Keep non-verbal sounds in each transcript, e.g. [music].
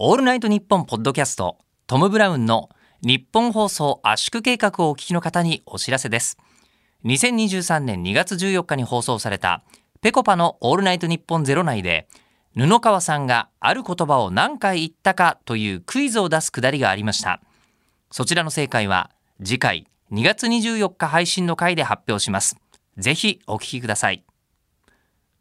オールナイトニッポンポッドキャストトム・ブラウンの日本放送圧縮計画をお聞きの方にお知らせです。2023年2月14日に放送されたペコパのオールナイトニッポンゼロ内で布川さんがある言葉を何回言ったかというクイズを出すくだりがありました。そちらの正解は次回2月24日配信の回で発表します。ぜひお聞きください。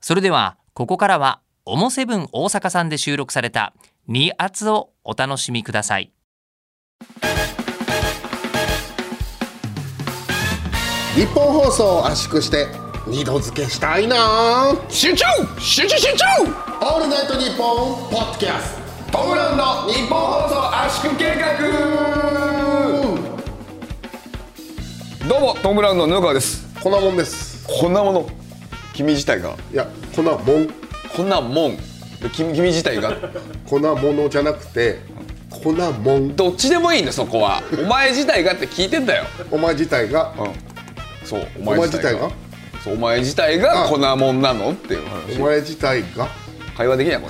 それではここからはオモセブン大阪さんで収録された2圧をお楽しみください。日本放送を圧縮して二度付けしたいな。集中！集中集中！オールナイトニッポンポッドキャスト。ム・ブラウンの日本放送圧縮計画！どうもトム・ブラウンの布川です。トこんなもんです。こんなもの。君自体が。いやこんなもん。こんなもん君君自体が。こんなものじゃなくてこんなもん。どっちでもいいんだそこは。お前自体がって聞いてんだよ。お前自体が？うん。そうおお前自体が？そうお前自体があこんなもんなの？っていうお話前自体が？会話できないこ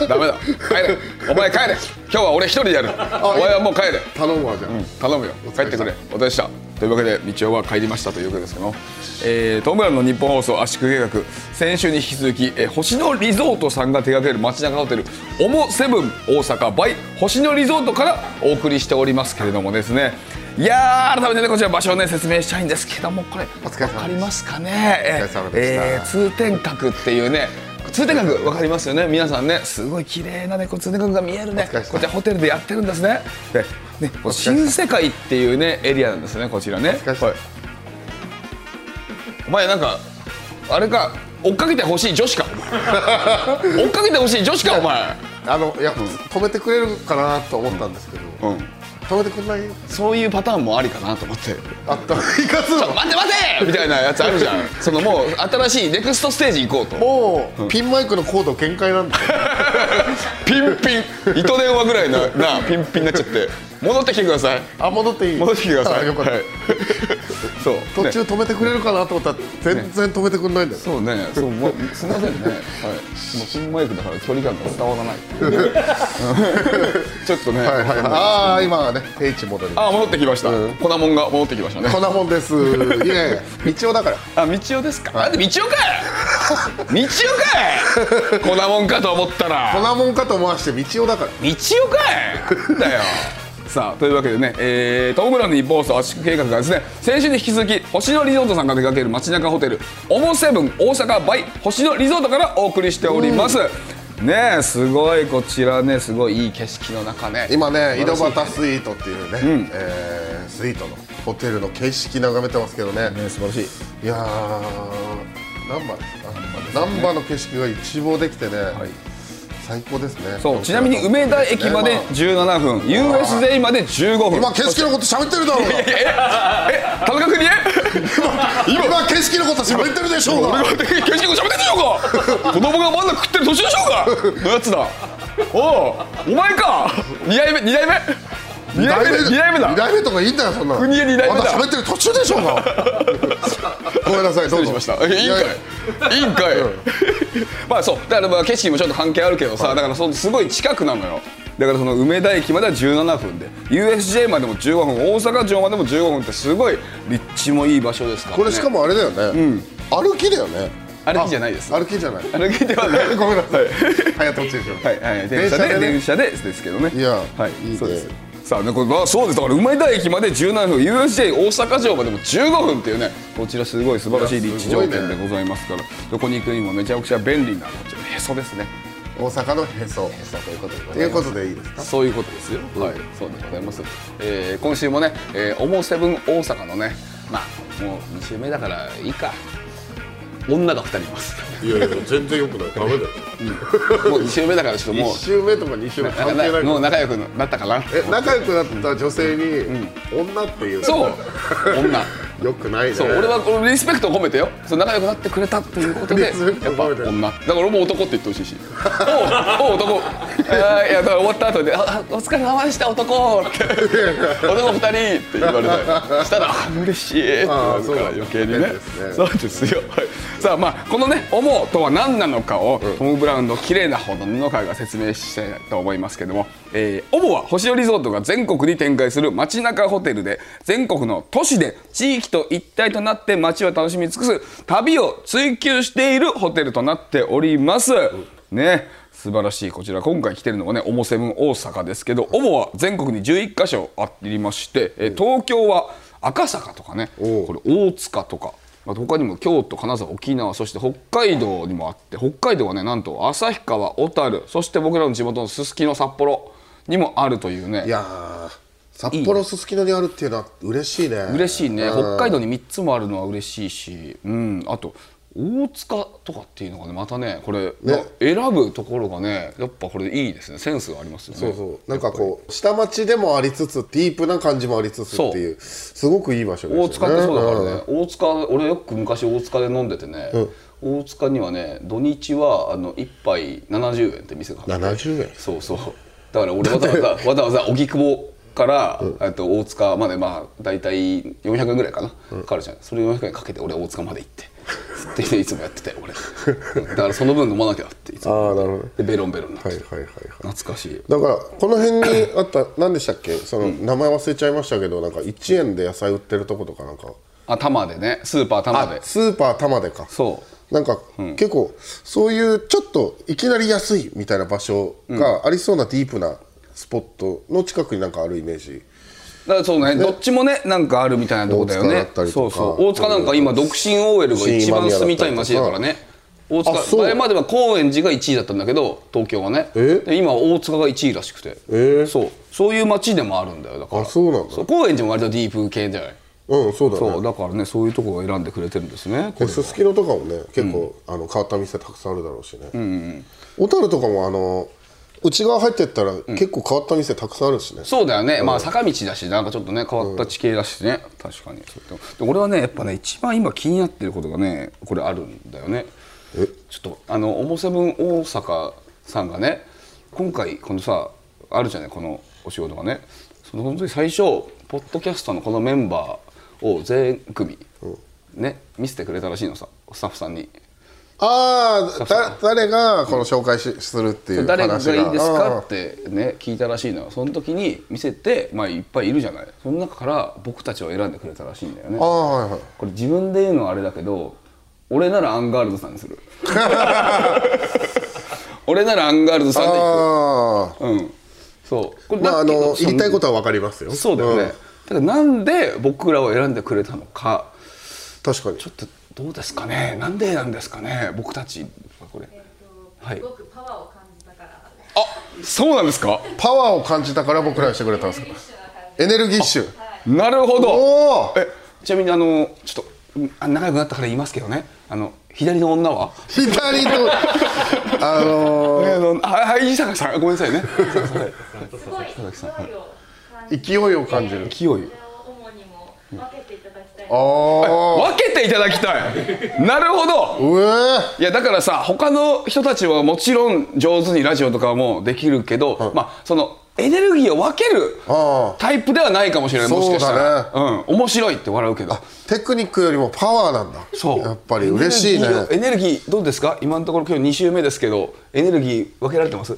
れ [laughs] ダメだ。帰れ。お前帰れ。今日は俺一人でやる。お前はもう帰れ。頼むわじゃあ、頼むよ。帰ってくれ。お疲れした。というわけで道夫は帰りましたというわけですけど、えー、トムブラウンの日本放送圧縮計画。先週に引き続き、えー星野リゾートさんが手掛ける街中ホテルオモセブン大阪 by 星野リゾートからお送りしておりますけれどもですね。いやー改めてねこちら場所をね説明したいんですけどもこれお疲れ様です。わかりますかね？えー通天閣っていうね通天閣わかりますよね？皆さんね。すごい綺麗なねこう通天閣が見えるね。こちらホテルでやってるんですね。でね新世界っていうねエリアなんですねこちらね。お前なんかあれか追っかけてほしい女子か？追っかけてほしい女子か [laughs] お前。あのいや、止めてくれるかなと思ったんですけど、うん止めてくれないそういうパターンもありかなと思って。あった。いかつの待って待てみたいなやつあるじゃん。[laughs] そのもう新しいネクストステージ行こうと。もう、ピンマイクのコード限界なんだよ。[laughs] ピンピン。糸電話ぐらいななピンピンになっちゃって。戻ってきてください。あ戻っていい。戻ってきてください。あよかった、はいそう途中止めてくれるかなと思ったら全然止めてくれないんだよ、そうね、そう、もう、すみませんね。はい。もうピンマイクだから距離感が伝わらない。[laughs] ちょっとね。はいはいはいああ今はね定位置戻りまあ、戻ってきました。粉もんが戻ってきましたねす。こんなもんです [laughs] いやいや道夫だからあ、道夫ですか？なんで道夫かい？[laughs] 道夫かい？粉もんかと思ったら。なもんかと思わして道夫だから道夫かい？だよ。さあというわけでね、えー、トムブラウンの日本放送圧縮計画がですね先週に引き続き星野リゾートさんが手掛ける街中ホテルオモセブン大阪バイ星野リゾートからお送りしております、ねえすごいこちらねすごいいい景色の中ね。今ね井戸端スイートっていうね、えースイートのホテルの景色眺めてますけどね。ね素晴らしい。いやー難波です。か難波の景色が一望できてね、最高ですね。そう。ちなみに梅田駅まで17分。USJ まで15分。今景色のこと喋ってるだろうが。え田中君に？ね [laughs] 今景色のこと喋ってるでしょうが。俺が景色を喋ってんでしょうか子供がまだ食ってる年でしょうかのやつだ。おうお前か。二代目二代目二代目二代目だ。二代目とかいいんだよそんなの。国へ二代目だ。まだ喋ってる途中でしょうが [laughs] ごめんなさいどうしましたえいいんかいいいん。かいまあそう。だからまあ景色もちょっと関係あるけどさだからそのすごい近くなのよ。だからその梅田駅までは17分で。USJ までも15分大阪城までも15分ってすごい立地もいい場所ですから、ね、これしかもあれだよね、歩きだよね。歩きじゃないです。あ歩きじゃない。歩きではない。[laughs] ごめんなさい。はい。早とちでしょ。はい。はい。電車でね。電車でですけどね。いやはい。いいね。そうですさあねこれまあそうです。だから梅田駅まで17分。USJ 大阪城までも15分っていうねこちらすごい素晴らしい立地条件でございますから。どこに行くにもめちゃくちゃ便利なこちらへそですね。大阪のへそ。へそということでいうことでいいですか？そういうことですよ、はい。そうでございます、えー今週もね、えー、オモセブン大阪のねまあもう2週目だからいいか女が2人います。いやいや全然よくない。ダメだよ。もう2週目だからちょっともう。1週目とか2週目関係ないもう仲良くなったかな。え仲良くなった女性に女っていうそう。女よくないね。そう俺はこのリスペクトを込めてよ。そう仲良くなってくれたっていうことでやっぱ女。だから俺も男って言ってほしいし。おうおう男いやだから終わった後で「ああお疲れ様でした男」って「男二人」って言われたりしたらあ「嬉しい」ってなるから余計にね。ね。そうですよ、はい。さあまあこのね「オモ」とは何なのかを、トム・ブラウンの綺麗なほどの会が説明したいと思いますけども「えー、オモ」は星野リゾートが全国に展開する街中ホテルで全国の都市で地域と一体となって街を楽しみ尽くす旅を追求しているホテルとなっております。ね素晴らしい。こちら今回来てるのがねオモセブン大阪ですけどオモは全国に11カ所ありまして、えー東京は赤坂とかねこれ大塚とかあと他にも京都金沢沖縄そして北海道にもあって北海道はねなんと旭川小樽そして僕らの地元のすすきの札幌にもあるというね。いやー札幌すすきのにあるっていうのは嬉しいね。嬉しいね。北海道に3つもあるのは嬉しいし、うん、あと大塚とかっていうのがね。またねこれ、まあ選ぶところがねやっぱこれいいですね。センスがありますよね。そうそう。なんかこう下町でもありつつディープな感じもありつつっていうすごくいい場所ですよね。大塚ってそうだからね、大塚俺よく昔大塚で飲んでてね、大塚にはね土日はあの1杯70円って店があって。70円。そうそう。だから俺わざわざわざわざ荻窪から、えっと大塚までまあ大体400円ぐらいかな、かかるじゃん。それ400円かけて俺大塚まで行って。っていつもやってたよ俺。うんだからその分飲まなきゃっていつも。ああなるほど。でベロンベロンになって、はいはいはいはい。懐かしい。だからこの辺にあった何でしたっけ？その名前忘れちゃいましたけどなんか1円で野菜売ってるとことかなんか。あ玉でね。スーパー玉あでスーパー玉でか。そう。なんか、結構そういうちょっといきなり安いみたいな場所がありそうなディープなスポットの近くになんかあるイメージ。だからそうねどっちもねなんかあるみたいなとこだよね。そうそう。大塚なんか今独身 OL が一番住みたい街だからね。大塚前までは高円寺が1位だったんだけど東京はね。え？で今は大塚が1位らしくて。え？そう。そういう街でもあるんだよだから。あそうなんだ。そう高円寺も割とディープ系じゃないうんそうだね。そうだからねそういうとこを選んでくれてるんですねすすきのとかもね結構、あの変わった店たくさんあるだろうしね。小樽、とかもあの内側入ってったら結構変わった店たくさんあるしね、そうだよね、まあ坂道だしなんかちょっとね変わった地形だしね、確かに。でで俺はねやっぱね一番今気になってることがねこれあるんだよね。ちょっとあのオモセブン大阪さんがね今回このさあるじゃないこのお仕事がね。その本当に最初ポッドキャストのこのメンバーを全組、ね見せてくれたらしいのさスタッフさんに。ああだ誰がこの紹介しするっていう話が誰がいいですかあってね聞いたらしいのよ。その時に見せてまあいっぱいいるじゃない。その中から僕たちを選んでくれたらしいんだよね。あああはいはい。これ自分で言うのはあれだけど俺ならアンガールズさんにする。[laughs] 俺ならアンガールズさんで行あくうん。そう。これあまああの言いたいことは分かりますよ。そうだよね、ん。だからなんで僕らを選んでくれたのか。確かに。ちょっとどうですかね？なんでなんですかね？僕たち。はこれ。はい。すごくパワーを感じたから。あそうなんですか？パワーを感じたから僕らにしてくれたんですか？エネルギッシュなるほど。おおえちなみにあのちょっとうんあ仲良くなったから言いますけどね。あの左の女は？左の [laughs] あのあはい伊坂さん。ごめんなさいね。すごい勢いを感じ勢いを感じる。勢い主にも分けていただきたい。ああ分けていただきたい。なるほど。いやだからさ他の人たちはもちろん上手にラジオとかもできるけど、まあそのエネルギーを分けるタイプではないかもしれない。もしかしたら。そううん。面白いって笑うけど。テクニックよりもパワーなんだ。そう。やっぱり嬉しいね。エネルギーをエネルギーどうですか？今のところ今日2週目ですけどエネルギー分けられてます？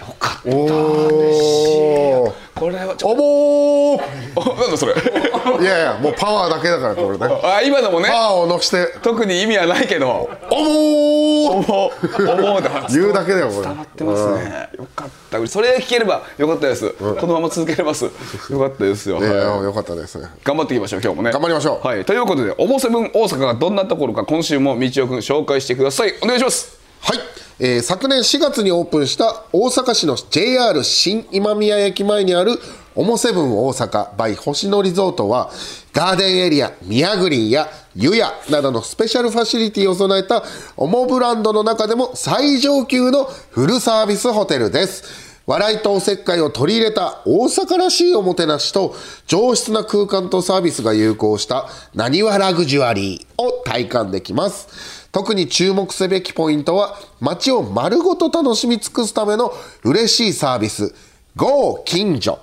よかった嬉しいおおこれはちょおぼー。おなんだそれ。いやいやもうパワーだけだからこれね。あ今のもね。パワーを乗して。特に意味はないけど。おぼー。おもおもって言うだけだよこれ。伝わってますね。よかった。それ聞ければよかったです。このまま続けれます。よかったですよ。はい。よかったです。ね頑張っていきましょう今日もね。頑張りましょう。はい。ということでオモセブン大阪がどんなところか今週も道夫くん紹介してください。お願いします。はい、えー昨年4月にオープンした大阪市の JR 新今宮駅前にあるオモセブン大阪 by 星野リゾートはガーデンエリア宮グリーンや湯屋などのスペシャルファシリティを備えたオモブランドの中でも最上級のフルサービスホテルです笑いとおせっかいを取り入れた大阪らしいおもてなしと上質な空間とサービスが融合したなにわラグジュアリーを体感できます。特に注目すべきポイントは街を丸ごと楽しみ尽くすための嬉しいサービス。GO 近所。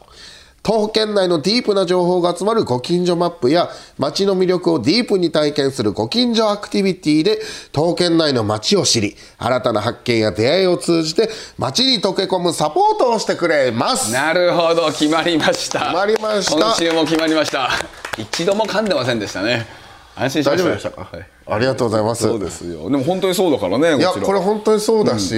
徒歩圏内のディープな情報が集まるご近所マップや街の魅力をディープに体験するご近所アクティビティで徒歩圏内の街を知り新たな発見や出会いを通じて街に溶け込むサポートをしてくれます。なるほど決まりました。決まりました。今週も決まりました。一度も噛んでませんでしたね安心しました。か、はい。ありがとうございます。そうですよ。でも本当にそうだからねいやこれ本当にそうだし、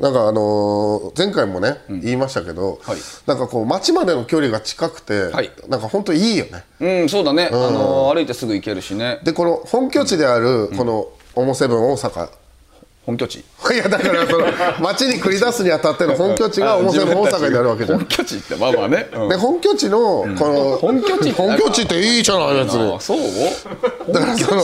なんかあのー前回もね、言いましたけど、はい。なんかこう街までの距離が近くて、はい。なんか本当いいよね。うんそうだね、あの歩いてすぐ行けるしね。でこの本拠地であるこのオモセブン大阪、本拠地。[laughs] いやだからその街に繰り出すにあたっての本拠地が大阪になるわけじゃん。本拠地ってまあまあね、うん。で本拠地のこの、本拠地って本拠地っていいじゃない別に。あそう？だからその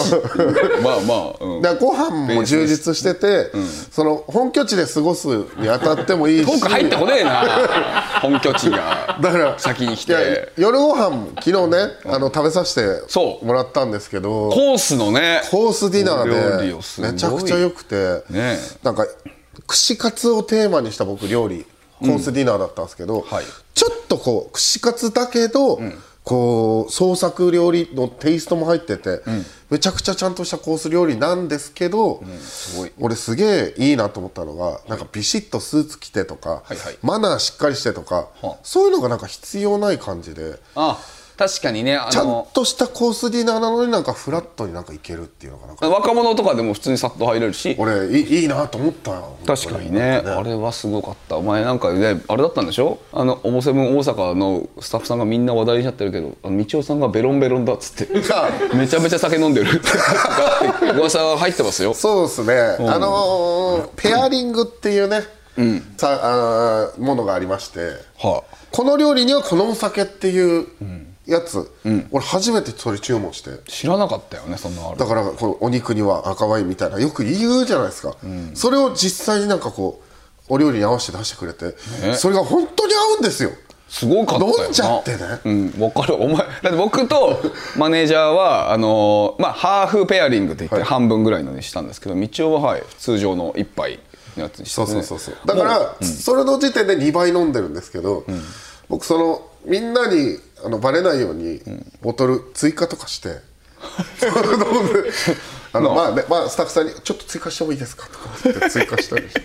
まあまあ、うん、だからご飯も充実してて、その本拠地で過ごすにあたってもいいし。トーク入ってこねえな。[laughs] 本拠地が。だから先に来て。夜ご飯も昨日ね、あの食べさせてもらったんですけど。コースのね。コースディナーでめちゃくちゃ良くて、ねなんか串カツをテーマにした僕料理コースディナーだったんですけど、はい。ちょっとこう串カツだけど、こう創作料理のテイストも入ってて、めちゃくちゃちゃんとしたコース料理なんですけど、すごい。俺すげえいいなと思ったのが、なんかビシッとスーツ着てとか、はいはい。マナーしっかりしてとか、はあ。そういうのがなんか必要ない感じで。あ確かにねあちゃんのとしたコースディナーなのになんかフラットになんかいけるっていうのがなんか。若者とかでも普通にさっと入れるし。俺いいいいなと思ったよ確かにね。あれはすごかった。お前なんかねあれだったんでしょ？あのオモセブン大阪のスタッフさんがみんな話題になってるけどあの道夫さんがベロンベロンだっつって。[laughs] めちゃめちゃ酒飲んでる。[laughs] 噂は入ってますよ。そうですね、あのーペアリングっていうね、さあーものがありまして。はこの料理にはこのお酒っていうやつ、俺初めてそれ注文して。あ知らなかったよねそんなのある。だからこのお肉には赤ワインみたいなよく言うじゃないですか、それを実際になんかこうお料理に合わせて出してくれて、それが本当に合うんですよ。すごかった飲んじゃってね。うん分かる。お前だって僕と [laughs] マネージャーはあのーまあハーフペアリングって言って半分ぐらいのにしたんですけど道夫ははい通常の一杯のやつにして、ね、そうそうそうそう。だから、それの時点で2倍飲んでるんですけど、僕そのみんなにあのバレないようにボトル追加とかして、[laughs] あの [laughs] まあ。ねまあスタッフさんに「ちょっと追加してもいいですか?」とか言って追加したりして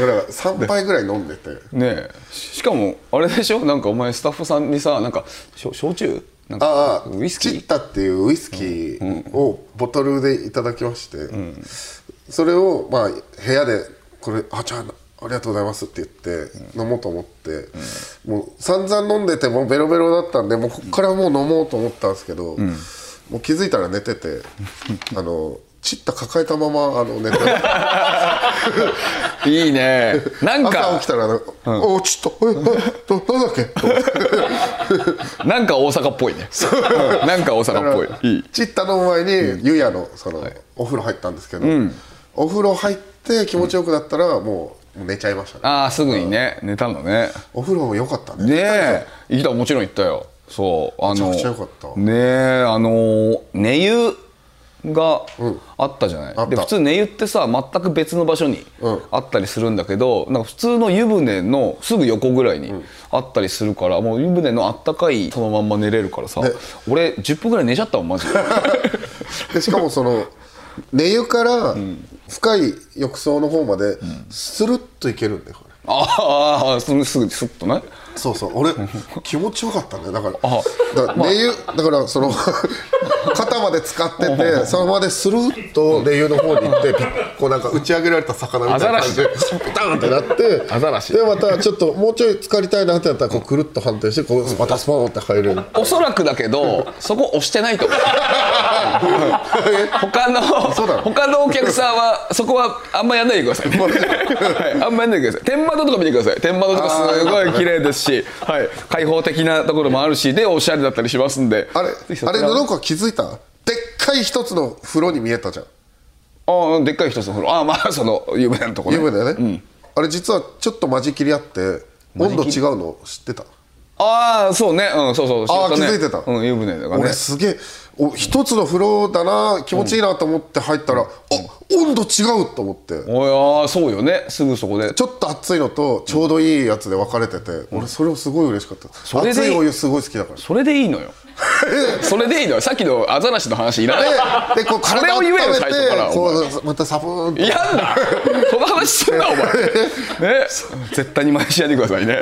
だから3杯ぐらい飲んでて。ねえ。ししかもあれでしょ？なんかお前スタッフさんにさなんかしょ焼酎？なんかああウイスキー？チッタっていうウイスキーをボトルでいただきまして、それをまあ部屋でこれ「あじゃあありがとうございます」って言って飲もうと思って、もう散々飲んでてもうベロベロだったんでもうこっからもう飲もうと思ったんですけど、もう気づいたら寝てて [laughs] あのチッタ抱えたままあの寝て [laughs] いいね。なん朝か起きたらなん。か「おちょっとええどなんだっけ? [laughs]」。なんか大阪っぽいね。うん。なんか大阪っぽい。いい。チッタの前に湯屋のその、お風呂入ったんですけど、お風呂入って気持ちよくなったらもうもう寝ちゃいましたね。ああすぐにね寝たのね。お風呂も良かったね。ねえ。行ったもちろん行ったよ。そう。あのめちゃくちゃ良かった。ねえあの寝湯があったじゃない、あった。で普通寝湯ってさ全く別の場所にうん。あったりするんだけど、なんか普通の湯船のすぐ横ぐらいにあったりするから、もう湯船のあったかいそのまんま寝れるからさ、俺10分ぐらい寝ちゃったもんマジで。[laughs] でしかもその [laughs] 寝湯から深い浴槽の方までスルッといけるんでこれ。ああそのすぐスッとね。そうそう。俺気持ちよかったね。だからあだから寝湯だからその [laughs] 肩まで使ってて [laughs] そのままでスルッと寝湯の方に行ってこうなんか打ち上げられた魚みたいな感じでピターンってなってアザラシ。でまたちょっともうちょい浸かりたいなってなったらこうくるっと反転してこうまたスポーンって入れる。おそらくだけどそこ押してないと思う。[laughs] 他の他のお客さんはそこはあんまやんないでください、はい、あんまやんないでください。天窓とか見てください。天窓とかすごい綺麗ですし、はい、開放的なところもあるしでおしゃれだったりしますんで。あれあれ布川気づいた？でっかい一つの風呂に見えたじゃん。ああでっかい一つの風呂。ああまあその湯船のところ、ね、湯船ね、あれ実はちょっと間仕切りあって温度違うの知ってた？ああそうね。うんそうそう。あー知ったね。気づいてた。うん湯船だからね。俺すげえお一つの風呂だな気持ちいいなと思って入ったら、あ温度違うと思って。おいあーそうよね。すぐそこで。ちょっと熱いのとちょうどいいやつで分かれてて、俺それをすごい嬉しかった。れで熱いお湯すごい好きだから。それでいいのよ [laughs] それでいいの？よさっきのアザラシの話いらない。でこうそれ体温めを言えよ最初からてこうまたサブーンとやだ。その話すんなお前。[laughs] ね。絶対に真似しないでくださいね。で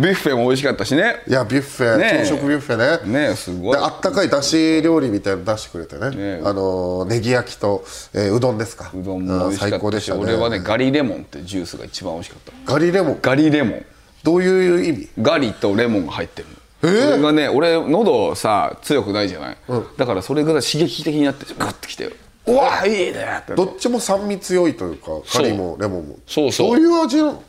ビュッフェも美味しかったしね。いやビュッフェ、朝食ビュッフェね。ねえすごい。であったかいだし料理みたいなの出してくれてね。あのーネギ焼きと、えーうどんですか。うどんも美味しか最ったし、高でしたね。俺はねガリレモンってジュースが一番美味しかった。ガリレモン。ガリレモン。どういう意味？ガリとレモンが入ってるのえ？ーそれがね俺喉さ強くないじゃない、だからそれが刺激的になってグッてきて。うわ！いいねってどっちも酸味強いというかガリもレモンも。そうそう。どういう味なの？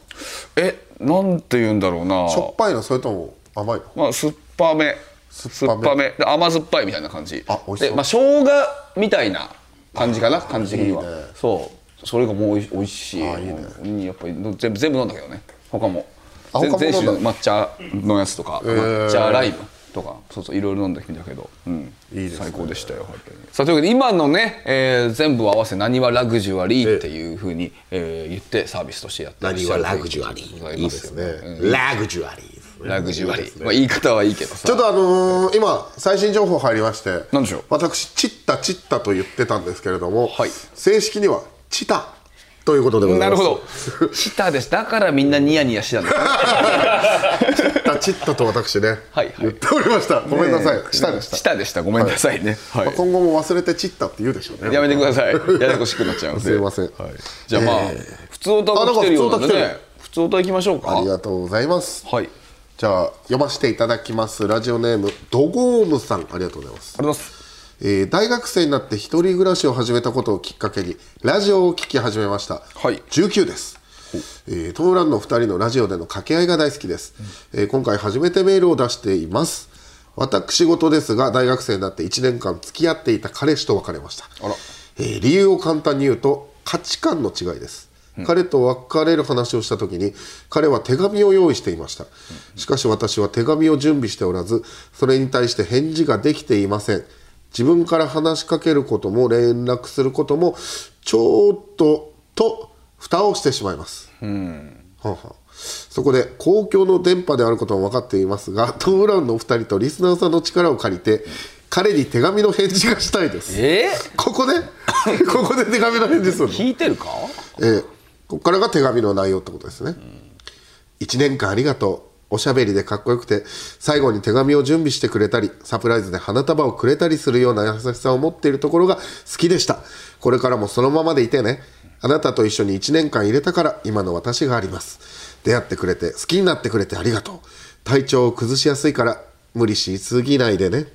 えなんて言うんだろうな。しょっぱいのそれとも甘いの？まあ酸っぱめ。酸っぱめ。で甘酸っぱいみたいな感じ。あ美味しそう。でまあ生姜みたいな感じかな？感じ的には。ね。そう。それがもうおいしい。あいいね。うん。やっぱり全部全部飲んだけどね。他も全種抹茶のやつとか、抹茶ライムとかそうそういろいろ飲んでみたけど、うん、いいですね。最高でしたよ本当に。さあというわけで今のね、えー全部を合わせ「なにわラグジュアリー」っていうふうに、えー言ってサービスとしてやってらっしゃるということでございますよ。ね。うん。ラグジュアリーラグジュアリー、まあ、言い方はいいけどさ。ちょっとあのー今最新情報入りまして何でしょう？私チッタチッタと言ってたんですけれども、はい。正式にはチタということでございます。なるほど。したです。だからみんなニヤニヤしてたんだね。チッタチッタと私ね、はいはい。言っておりました。ごめんなさい、チタでした、したでした。ごめんなさいね、はい。まあ、今後も忘れてチッタって言うでしょうね。やめてください。[laughs] ややこしくなっちゃうんで。すいません、じゃあまあ、普通歌が来てるようなんでね普通歌いきましょうか。ありがとうございます。はい。ありじゃあ読ませていただきます。ラジオネームドゴームさん。ありがとうございます。がとうございますえー大学生になって一人暮らしを始めたことをきっかけにラジオを聞き始めました、はい。19です、えートムランの2人のラジオでの掛け合いが大好きです、えー今回初めてメールを出しています。私事ですが大学生になって1年間付き合っていた彼氏と別れました。あら。えー理由を簡単に言うと価値観の違いです、彼と別れる話をした時に彼は手紙を用意していました、しかし私は手紙を準備しておらずそれに対して返事ができていません自分から話しかけることも連絡することもちょっとと蓋をしてしまいます、はあはあ。そこで公共の電波であることも分かっていますがトム・ブラウンのお二人とリスナーさんの力を借りて彼に手紙の返事がしたいです。え？ここで？[laughs] ここで手紙の返事するの？ー、聞いてるか？えーここからが手紙の内容ってことですね、1年間ありがとうおしゃべりでかっこよくて最後に手紙を準備してくれたりサプライズで花束をくれたりするような優しさを持っているところが好きでした。これからもそのままでいてねあなたと一緒に1年間入れたから今の私があります。出会ってくれて好きになってくれてありがとう。体調を崩しやすいから無理しすぎないでね。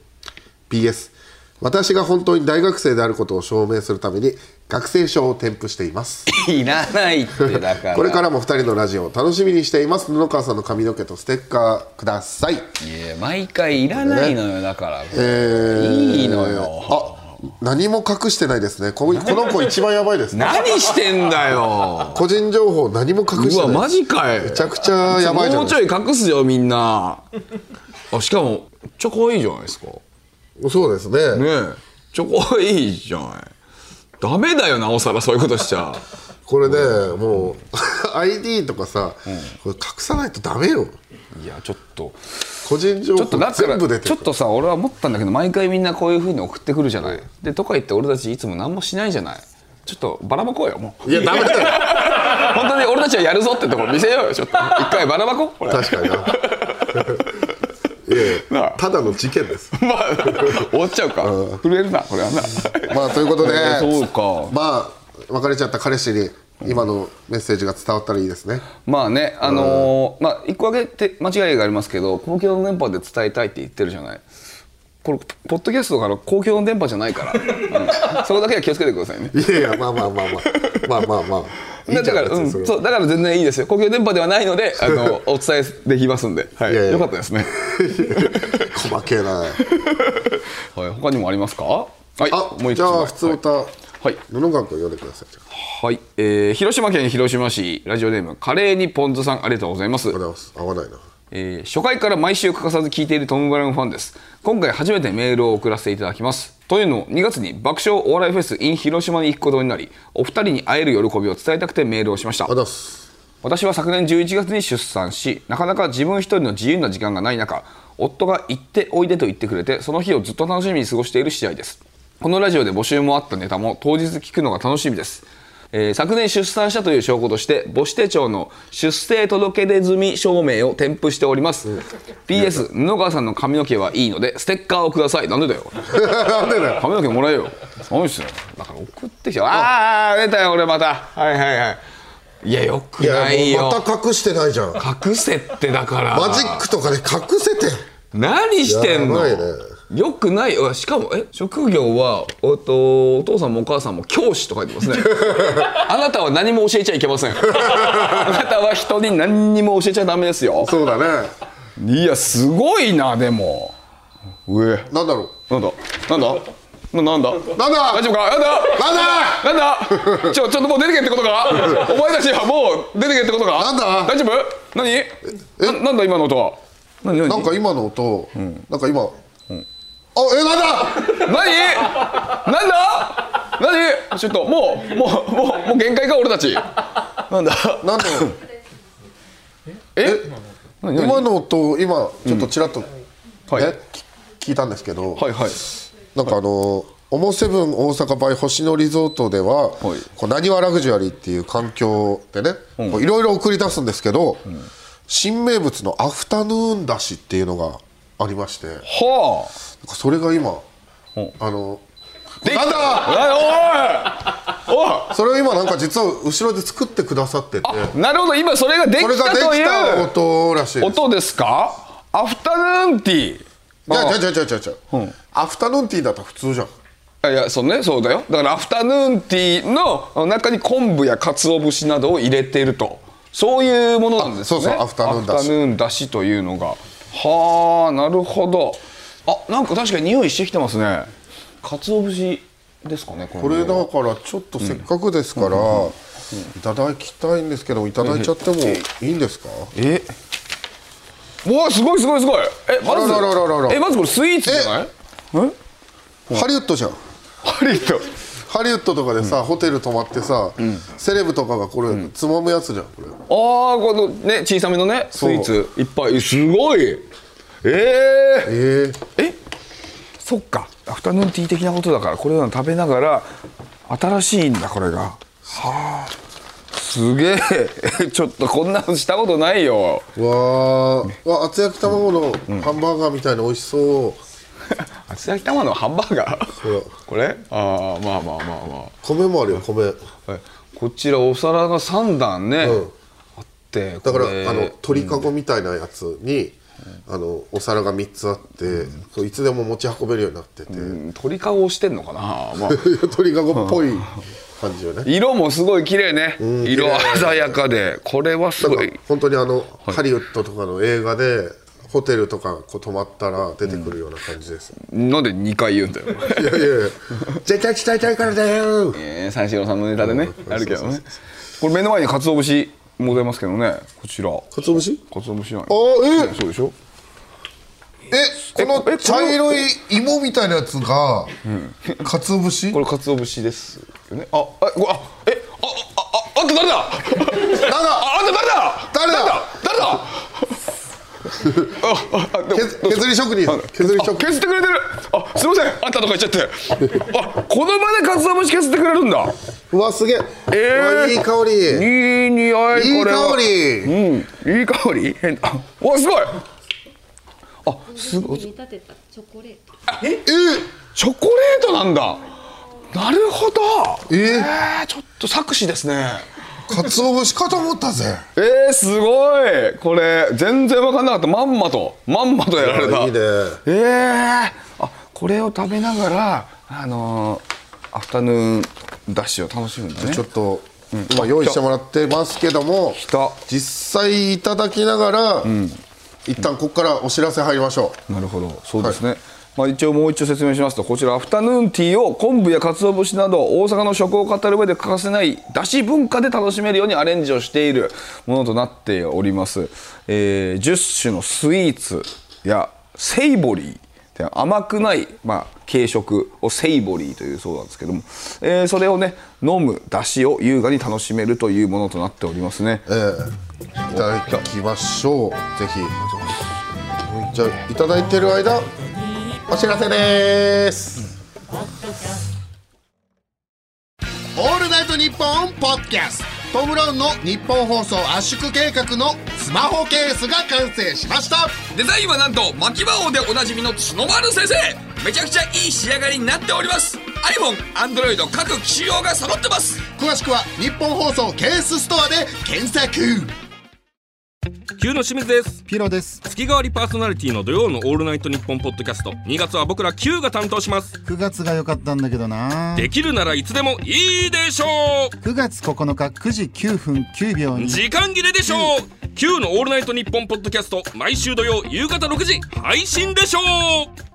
PS 私が本当に大学生であることを証明するために学生証を添付しています。[laughs] いらないってだから。これからも2人のラジオを楽しみにしています。布川さんの髪の毛とステッカーください。いや毎回いらないのよだから、えーいいのよ。あ何も隠してないですね。このこの子一番やばいです。ね何してんだよ。個人情報何も隠してないうわマジかい。めちゃくちゃやばいじゃないもうちょい隠すよみんな。あしかもめっちゃ可愛いじゃないですか。ねそうですね。え。ちょ可愛いじゃないダメだよなおさらそういうことしちゃ。これねもう [laughs] ID とかさ、これ隠さないとダメよ。いやちょっと。個人情報全部出てる。ちょっとさ俺は思ったんだけど毎回みんなこういうふうに送ってくるじゃない。でとか言って俺たちいつも何もしないじゃない。ちょっとばらまこうよもう。いやダメだよ。[laughs] 本当に俺たちはやるぞってところ見せようよちょっと。一回ばらまこう確かにな [laughs] ただの事件です。[laughs] まあ終わっちゃうか。震えるなこれはな。[laughs] まあということで、えーそうか。まあ別れちゃった彼氏に今のメッセージが伝わったらいいですね。まあねあのーまあ一個だけて間違いがありますけど公共の電波で伝えたいって言ってるじゃない。これポッドキャストから公共の電波じゃないから、うん。そこだけは気をつけてくださいね。いやいやまあまあまあまあ。まあまあまあだから、うん、そうだから全然いいですよ。公共電波ではないので [laughs] あのお伝えできますんで、はい。いやいや。よかったですね、[laughs] 細けえな。[laughs] はい、他にもありますか？はいあもう一じゃあ枚普通歌、はい。布川君読んでください。はい、えー広島県広島市ラジオネームカレーにポン酢さんありがとうございます。ありがとうございます。合わないな。えー初回から毎週欠かさず聞いているトム・ブラウンファンです。今回初めてメールを送らせていただきますというのも2月に爆笑お笑いフェス in 広島に行くことになりお二人に会える喜びを伝えたくてメールをしました。私は昨年11月に出産しなかなか自分一人の自由な時間がない中夫が行っておいでと言ってくれてその日をずっと楽しみに過ごしている試合です。このラジオで募集もあったネタも当日聞くのが楽しみです、えー昨年出産したという証拠として母子手帳の出生届出済み証明を添付しております、PS 布川さんの髪の毛はいいのでステッカーをください。なんでだよ。なんでだよ。髪の毛もらえよ。何ですよ。だから送ってきて。ああ出たよ俺また。はいはいはい。いやよくいやないよまた隠してないじゃん。隠せってだから。マジックとかで隠せて。何してんの？やばいねよくない。よしかもえ？職業はおっとお父さんもお母さんも教師と書いてますね。[laughs] あなたは何も教えちゃいけません。[laughs] あなたは人に何にも教えちゃダメですよ。そうだね。いやすごいなでも。上。なんだろなんだ？なんだ？ななんだ？うなんだ？大丈夫か？なんだ？なんだ？なんだ？[laughs] ちょちょっともう出てけってことか？お前たちはもう出てけってことか？なんだ？大丈夫？何？ななんだ今の音は？なんか今の音、なんか今、あえなんだ？何？なんだ？何？ちょっともうもうもうもう限界か俺たち。なんだ？なんだえ？今の音今ちょっとちらっと、はい。聞いたんですけど、はいはい。なんかあのオモセブン大阪バイ星野リゾートでは、はい。こうなにわラグジュアリーっていう環境でねいろいろ送り出すんですけど、新名物のアフタヌーンだしっていうのがありましてなんはかそれが今うんあのなんだ？おいおいそれを今なんか実は後ろで作ってくださってて。なるほど。今それができたという音らしいです。音ですか？アフタヌーンティー。じゃあじゃあ。じゃあじゃあじゃあ、うん。アフタヌーンティーだったら普通じゃん。いやそうねそうだよ。だからアフタヌーンティーの中に昆布や鰹節などを入れていると。そういうものなんですね。あそうそうアフタヌーンだし。アフタヌーンだしというのが。はあなるほどあなんか確かに匂いしてきてますね。鰹節ですかねここれだからちょっとせっかくですから、いただきたいんですけどいただいちゃってもいいんですか、えうわすごいすごいすごい。えまずえまずこれスイーツじゃない？ハリウッドじゃん。ハリウッド。ハリウッドとかでさ、ホテル泊まってさ、セレブとかがこれ、つまむやつじゃんこれ。ああこのね小さめのねスイーツいっぱい。すごいえええええ？そっか。アフタヌーンティー的なことだからこれを食べながら新しいんだこれが。はあ。すげえ。[laughs] ちょっとこんなのしたことないよ。わーわ厚焼き卵のハンバーガーみたいな美味しそう、[laughs] 厚焼き玉のハンバーガー？これ？ああまあまあまあま米もあるよ米。こちらお皿が3段ね、うん。あってだからあの鳥かごみたいなやつに、あのお皿が3つあって、そういつでも持ち運べるようになってて、うん鳥かしてんのかな、まあ、[laughs] 鳥かごっぽい感じよね。色もすごい綺麗ね。ん色鮮やかで。これはすごい。本当にあの、ハリウッドとかの映画でホテルとかこう泊まったら出てくるような感じです、なんで2回言うんだよ。[laughs] いやいやいや。絶対伝えたいからだよえー、三四郎さんのネタでね。あるけどね。これ目の前に鰹節も出ますけどねこちら。かつお節？鰹節ないあーえねそうでしょ。えこの茶色い芋みたいなやつがかつお節？これ鰹節ですよね。ああごあえああああんた誰だ？なんかああんた誰だ？誰だ？誰だ？ああ削削り職人。あ削り職人。あ削ってくれてる。あすいません。あんたとか言っちゃって。あこの場で鰹節削ってくれるんだうわすげえ、えー。いい香り。いい匂いいいこれは。香り。うん。いい香り。変あわすごい。あすごい。見立てたチョコレート。えチョコレートなんだ。なるほど。ええー、ちょっと作詞ですね。かつお節かと思ったぜ。えー、すごい。これ全然分かんなかった。まんまと。まんまとやられた。いいね。えー、あこれを食べながらあのー、アフタヌーンダッシュを楽しむんだね。ちょっと、今用意してもらってますけども実際いただきながら、一旦ここからお知らせ入りましょう。なるほど。そうですね、まあ、一応もう一度説明しますとこちらアフタヌーンティーを昆布や鰹節など大阪の食を語る上で欠かせないだし文化で楽しめるようにアレンジをしているものとなっております、えー10種のスイーツやセイボリーって甘くない、まあ、軽食をセイボリーというそうなんですけども、えーそれをね飲むだしを優雅に楽しめるというものとなっておりますね。ええ。いただきましょう。ぜひ。じゃあいただいてる間お知らせです。オールナイトニッポンポッドキャストトム・ブラウンの日本放送圧縮計画のスマホケースが完成しました。デザインはなんと牧場王でおなじみの角丸先生。めちゃくちゃいい仕上がりになっております。iPhone、Android 各機種用が揃ってます。詳しくは日本放送ケースストアで検索旧の清水です。ピロです。月替わりパーソナリティの土曜のオールナイトニッポンポッドキャスト。2月は僕ら Q が担当します。9月が良かったんだけどな。できるならいつでもいいでしょ9月9日9時9分9秒に。う時間切れでしょう。Q のオールナイトニッポンポッドキャスト。毎週土曜夕方6時配信でしょう。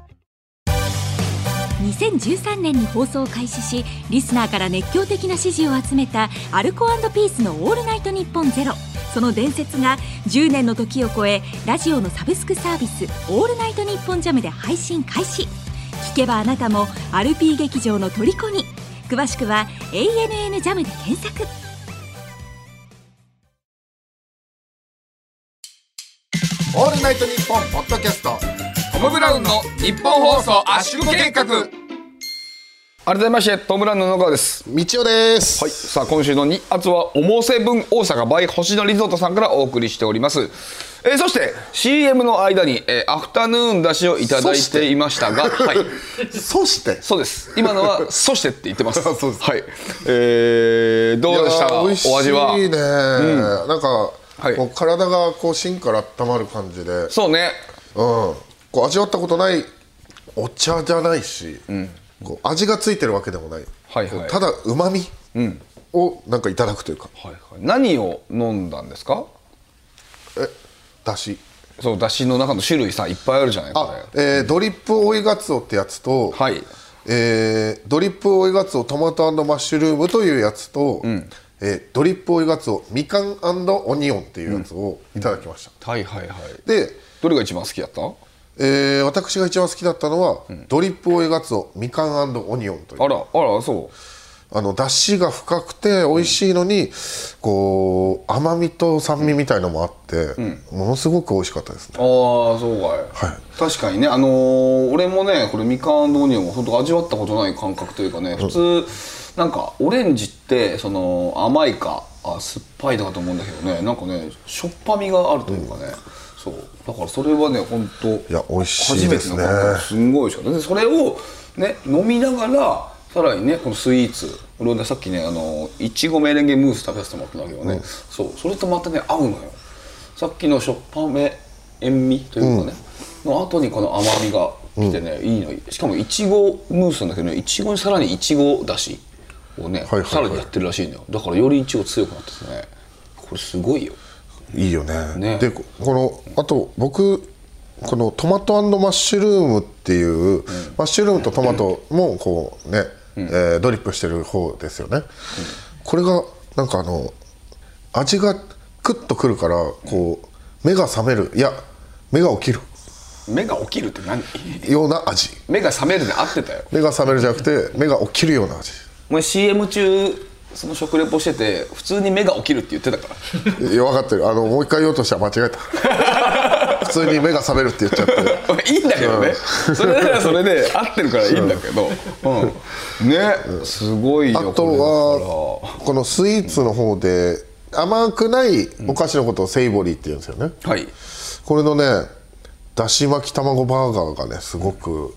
2013年に放送を開始しリスナーから熱狂的な支持を集めたアルコピースの「オールナイトニッポンゼロその伝説が10年の時を超えラジオのサブスクサービス「オールナイトニッポンジャムで配信開始。聞けばあなたもアルピー劇場の虜に。詳しくは「ANN ジャムで検索。オールナイトニッポンポッドキャスト。トム・ブラウンの日本放送圧縮計画。改めましてトム・ブラウンの野川です。みちおです。はい、さあ今週の2発は「おもせ分大阪 by 星野リゾート」さんからお送りしております、えーそして CM の間に、えーアフタヌーン出しをいただいていましたが [laughs] はい。そして？そうです。今のは「[laughs] そして」って言ってます。[laughs] そうです。はい。えー、どうでしたか？いやー美味しいお味は？ね、なんか、はい。こう体がこう芯から温まる感じで、うん、そうねこう味わったことないお茶じゃないし、こう味がついてるわけでもない、はいはい。ただうまみをなんかいただくというか、はいはい。何を飲んだんですか？えだしそうだしの中の種類さいっぱいあるじゃないこあ、えードリップ追いガツオってやつと、はい。えードリップ追いガツオトマトマッシュルームというやつと、えードリップ追いガツオみかんオニオンっていうやつをいただきました、はいはいはい。で、どれが一番好きだった？えー私が一番好きだったのは、ドリップ追いガツオみかんオニオンという。あらあらそう。あの出汁が深くて美味しいのに、こう甘みと酸味みたいのもあって、ものすごく美味しかったですね。ああそうかい、はい。確かにねあのー俺もねこれみかんオニオンは本当味わったことない感覚というかね普通、なんかオレンジってその甘いかあ酸っぱいとかと思うんだけどねなんかねしょっぱみがあるというかね、そう。だからそれはね本当いや美味しいですね。初めての感覚。すんごい美味しかっそれをね飲みながらさらにねこのスイーツ。俺はねさっきねあのいちごメレンゲムース食べさせてもらったんだけどね、そう。それとまたね合うのよ。さっきのしょっぱめ塩味というかね、の後にこの甘みが来てね、いいの。しかもいちごムースなんだけどねいちごにさらにいちごだしをね、はいはいはい。さらにやってるらしいのよ。だからよりいちご強くなっててね。これすごいよいいよね。ね。でここのあと僕このトマトマッシュルームっていう、マッシュルームとトマトもこうね、えードリップしてる方ですよね、これがなんかあの味がクッとくるからこう目が覚める。いや目が起きる。目が起きるって何？ような味。目が覚めるで合ってたよ。目が覚めるじゃなくて目が起きるような味。お前 CM 中その食レポしてて普通に目が起きるって言ってたから。いや分かってる。あのもう一回言おうとしたら間違えた。[laughs] 普通に目が覚めるって言っちゃって。いいんだけどね、それならそれで合ってるからいいんだけど、うん。ね、すごいよあとはこのスイーツの方で甘くないお菓子のことをセイボリーって言うんですよね、ははい。これのねだし巻き卵バーガーがねすごく、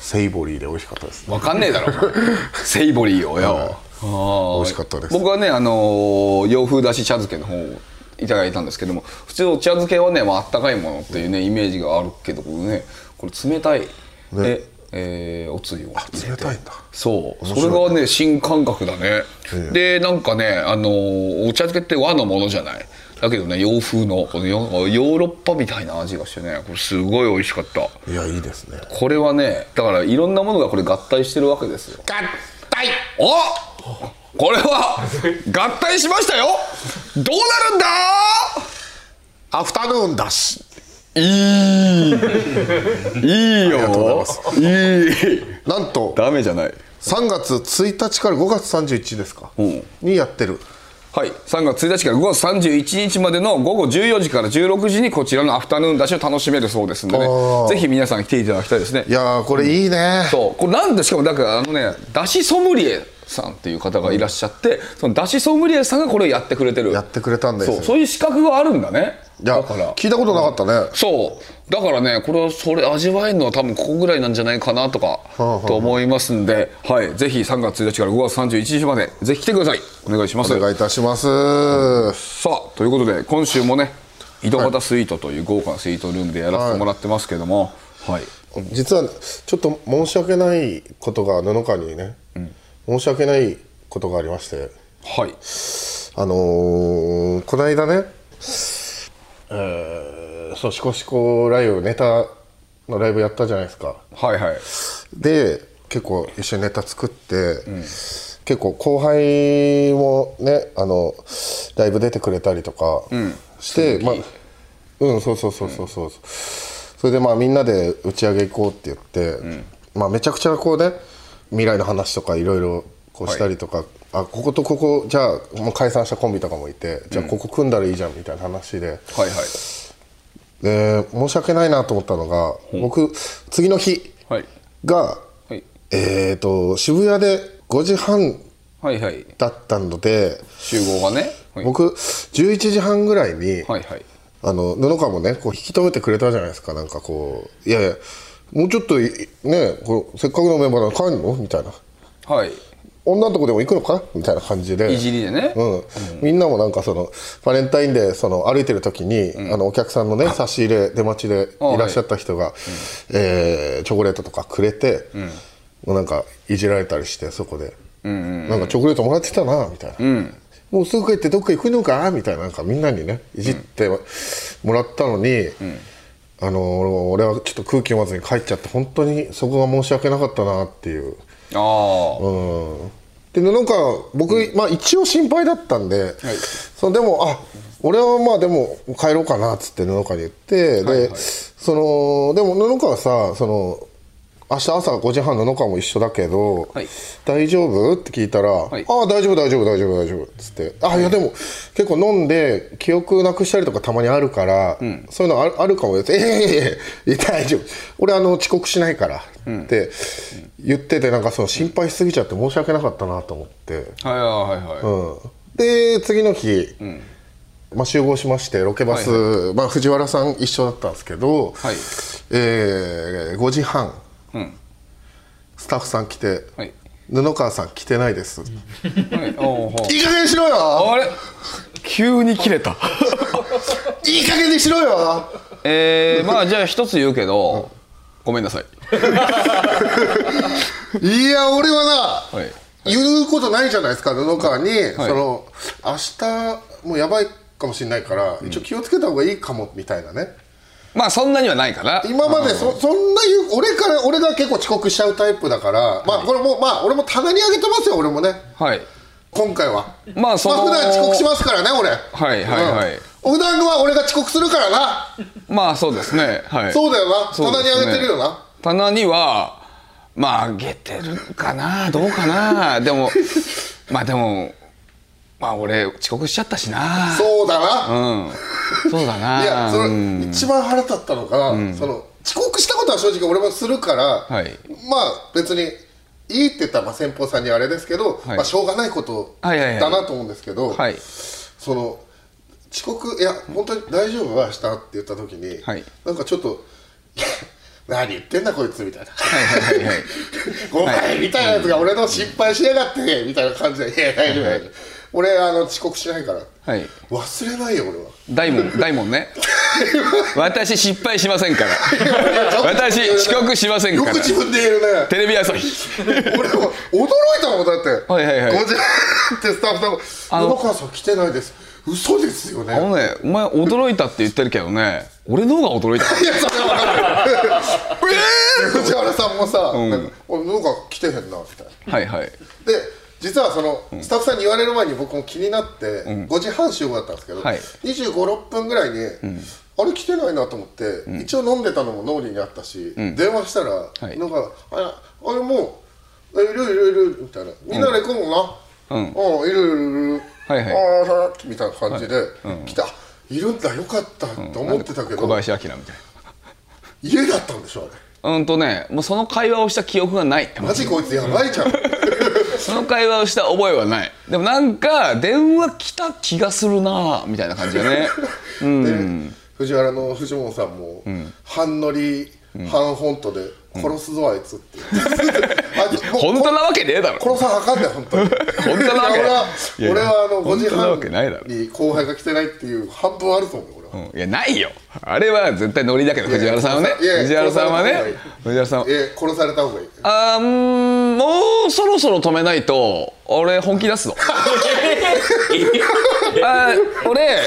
セイボリーで美味しかったですね。分かんねえだろ [laughs] セイボリーよよ、美味しかったです。僕はねあのー洋風だし茶漬けの方をいただいたんですけども普通お茶漬けはね、まああったかいものっていうねイメージがあるけどこれねこれ冷たい、で、えーおつゆを冷たいんだ。そう。それがね新感覚だね。でなんかねあのーお茶漬けって和のものじゃない？だけどね洋風のこのヨヨーロッパみたいな味がしてねこれすごい美味しかった。いやいいですね。これはねだからいろんなものがこれ合体してるわけですよ。合体！おこれは合体しましたよ。どうなるんだ？アフタヌーンだし。いい。いいよ。いいい。なんとダメじゃない。3月1日から5月31日ですか、うん。にやってる。はい、3月1日から5月31日までの午後14時から16時にこちらのアフタヌーンダッシュを楽しめるそうですんでね。ぜひ皆さん来ていただきたいですね。いやーこれいいね、そう。これなんでしかもだからあのねだしソムリエさんっていう方がいらっしゃってそのだしソムリエさんがこれをやってくれてる。やってくれたんですよ。そうそういう資格があるんだね。いやだから。聞いたことなかったね、そう。だからねこれはそれ味わえるのは多分ここぐらいなんじゃないかなとかと思いますんで、はい、ぜひ3月1日から5月31日までぜひ来てください。お願いします。お願いいたします、さあということで今週もね井戸端スイートという豪華なスイートルームでやらせてもらってますけどもはい、実はちょっと申し訳ないことが布川にね、申し訳ないことがありましてはい。あのーこの間ね、えー、そうシコシコライブネタのライブやったじゃないですか。はいはい。で結構一緒にネタ作って、結構後輩もねあのライブ出てくれたりとかして、まあうんそうそうそうそうそう、それでまあみんなで打ち上げ行こうって言って、まあめちゃくちゃこうね未来の話とかいろいろこうしたりとか、あこことここじゃあもう解散したコンビとかもいて、じゃあここ組んだらいいじゃんみたいな話で。はいはい。で申し訳ないなと思ったのが、僕次の日はい。が、はい。えー、と渋谷で5時半はいはい。だったので集合がね。はい。僕11時半ぐらいに、はいはい。あの布川もねこう引き止めてくれたじゃないですか。なんかこういやいやもうちょっといねこうせっかくのメンバーなの帰るの？みたいな。はい。女のとこでも行くのか？みたいな感じで。いじりでね。うん。みんなもなんかそのバレンタインデーその歩いてる時に、あのお客さんのね差し入れ出待ちでい。らっしゃった人が、えーチョコレートとかくれて、もうなんかいじられたりしてそこで、なんかチョコレートもらってたなみたいな、もうすぐ帰ってどっか行くのか？みたいななんかみんなにねいじってもらったのに、あの俺はちょっと空気読まずに帰っちゃって本当にそこが申し訳なかったなっていう。ああ、うん。で布川僕、まあ一応心配だったんで、そのでもあ俺はまあでも帰ろうかなっつって布川に言って、でそのでも布川さその明日朝5時半布川も一緒だけど、はい。大丈夫？って聞いたら「い。ああ大丈夫大丈夫大丈夫大丈夫」っつって「あい。やでも結構飲んで記憶なくしたりとかたまにあるから、そういうのあるあるかもよ」って「えええ大丈夫。俺あの遅刻しないから」って言っててなんかその心配しすぎちゃって申し訳なかったなと思って、はいはいはいはうん、で次の日、まあ、集合しましてロケバス、まあ、藤原さん一緒だったんですけど、はい。えー5時半、ん。スタッフさん来て、はい。布川さん来てないです、い。はいいい加減にしろよ。あれ？急に切れた。[laughs] いい加減にしろよ。えー、まあじゃあ一つ言うけどごめんなさい。[laughs] いや俺はな、はい。言うことないじゃないですか布川に、はい。その明日もうやばいかもしれないから、一応気をつけた方がいいかもみたいなねまあそんなにはないかな。今までそそんな言う俺から俺が結構遅刻しちゃうタイプだから、まあこれもまあ俺も棚にあげてますよ俺もね。はい。今回は。まあそのまあ普段遅刻しますからね俺。はいはいはい。うん普段は俺が遅刻するからな、まあそうですね。はい。そうだよな。棚にあげてるよな。棚にはまああげてるかな。どうかな。でもまあでもまあ俺遅刻しちゃったしな。そうだな、うん。そうだな。[laughs] いやそれ、うん。一番腹立ったのが、その遅刻したことは正直俺もするから、はい。まあ別にいいって言ったらまあ先方さんにあれですけど、はい。まあしょうがないことはいはいはいだなと思うんですけど、はいその遅刻いや本当に大丈夫？明日？って言った時に、はい。なんかちょっと [laughs] 何言ってんだこいつみたいな。はいはいはい。[laughs] はい。お前みたいなやつが俺の心配しやがってみたいな感じで「いや大丈夫大丈夫俺あの遅刻しないから。はい。忘れないよ俺は。大門大門ね。[laughs] 私失敗しませんから。[laughs] 私遅刻しませんから。よく自分で言えるね。テレビ朝日。俺も驚いたもんだって。はいはいはい。5時ってスタッフさんが「布川さん来てないです」嘘ですよね。あのねお前驚いたって言ってるけどね。俺の方が驚いた。[laughs] いやそれは分かんない藤原さんもさ「なんかお布川来てへんな」みたいな。はいはい。で実はそのスタッフさんに言われる前に僕も気になって5時半集合だったんですけど、はい。2 5 6分ぐらいに、あれ来てないなと思って、一応飲んでたのも脳裏にあったし、電話したら、い。なんか「ああれもういるいるいる」みたいな「みんなで行くもんな」うん。うん、いるいるいる」はいはい。ああみたいな感じで、来た。いるんだよかったと思ってたけど、小林明みたいな。家だったんでしょあれ。うんとねもうその会話をした記憶がないマジこいつやばいじゃん [laughs] その会話をした覚えはない。でもなんか電話来た気がするなみたいな感じだね。[laughs] で藤原の藤本さんも、半乗り、半本当で殺すぞあいつって本当なわけねえだろ。殺さなあかんねん本当に。本当なわけ俺は俺はあの5時本当なわけないだろ。半に後輩が来てないっていう半分あると思ううん。いやないよ。あれは絶対ノリだけど藤原さんはね。藤原さんはね。藤原さん。はえ殺された方がいい。あーもうそろそろ止めないと俺本気出すぞ。[laughs] あー俺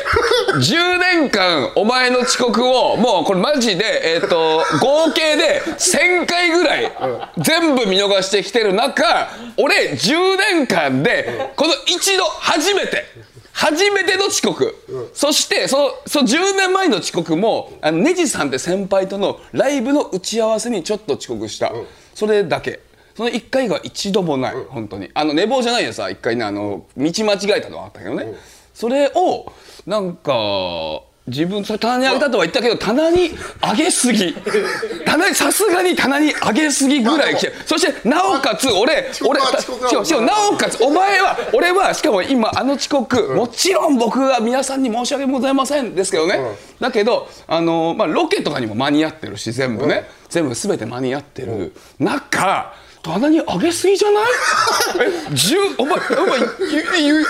10年間お前の遅刻をもうこれマジでえっ、と合計で1000回ぐらい全部見逃してきてる中俺10年間でこの一度初めて初めての遅刻、そしてそのその10年前の遅刻もあのネジさんって先輩とのライブの打ち合わせにちょっと遅刻した、それだけ。その1回が一度もない、本当に。あの寝坊じゃないでさ1回ねあの道間違えたのはあったけどね、それをなんか自分棚にあげたとは言ったけど棚にあげすぎ。[laughs] 棚にさすがに棚にあげすぎぐらい来てそしてなおかつ俺俺なおかつお前は俺はしかも今あの遅刻、もちろん僕は皆さんに申し訳ございませんですけどね、だけどあの、まあ、ロケとかにも間に合ってるし全部ね、全部全て間に合ってる中棚に上げすぎじゃない？[laughs] え十お前お前いいいいける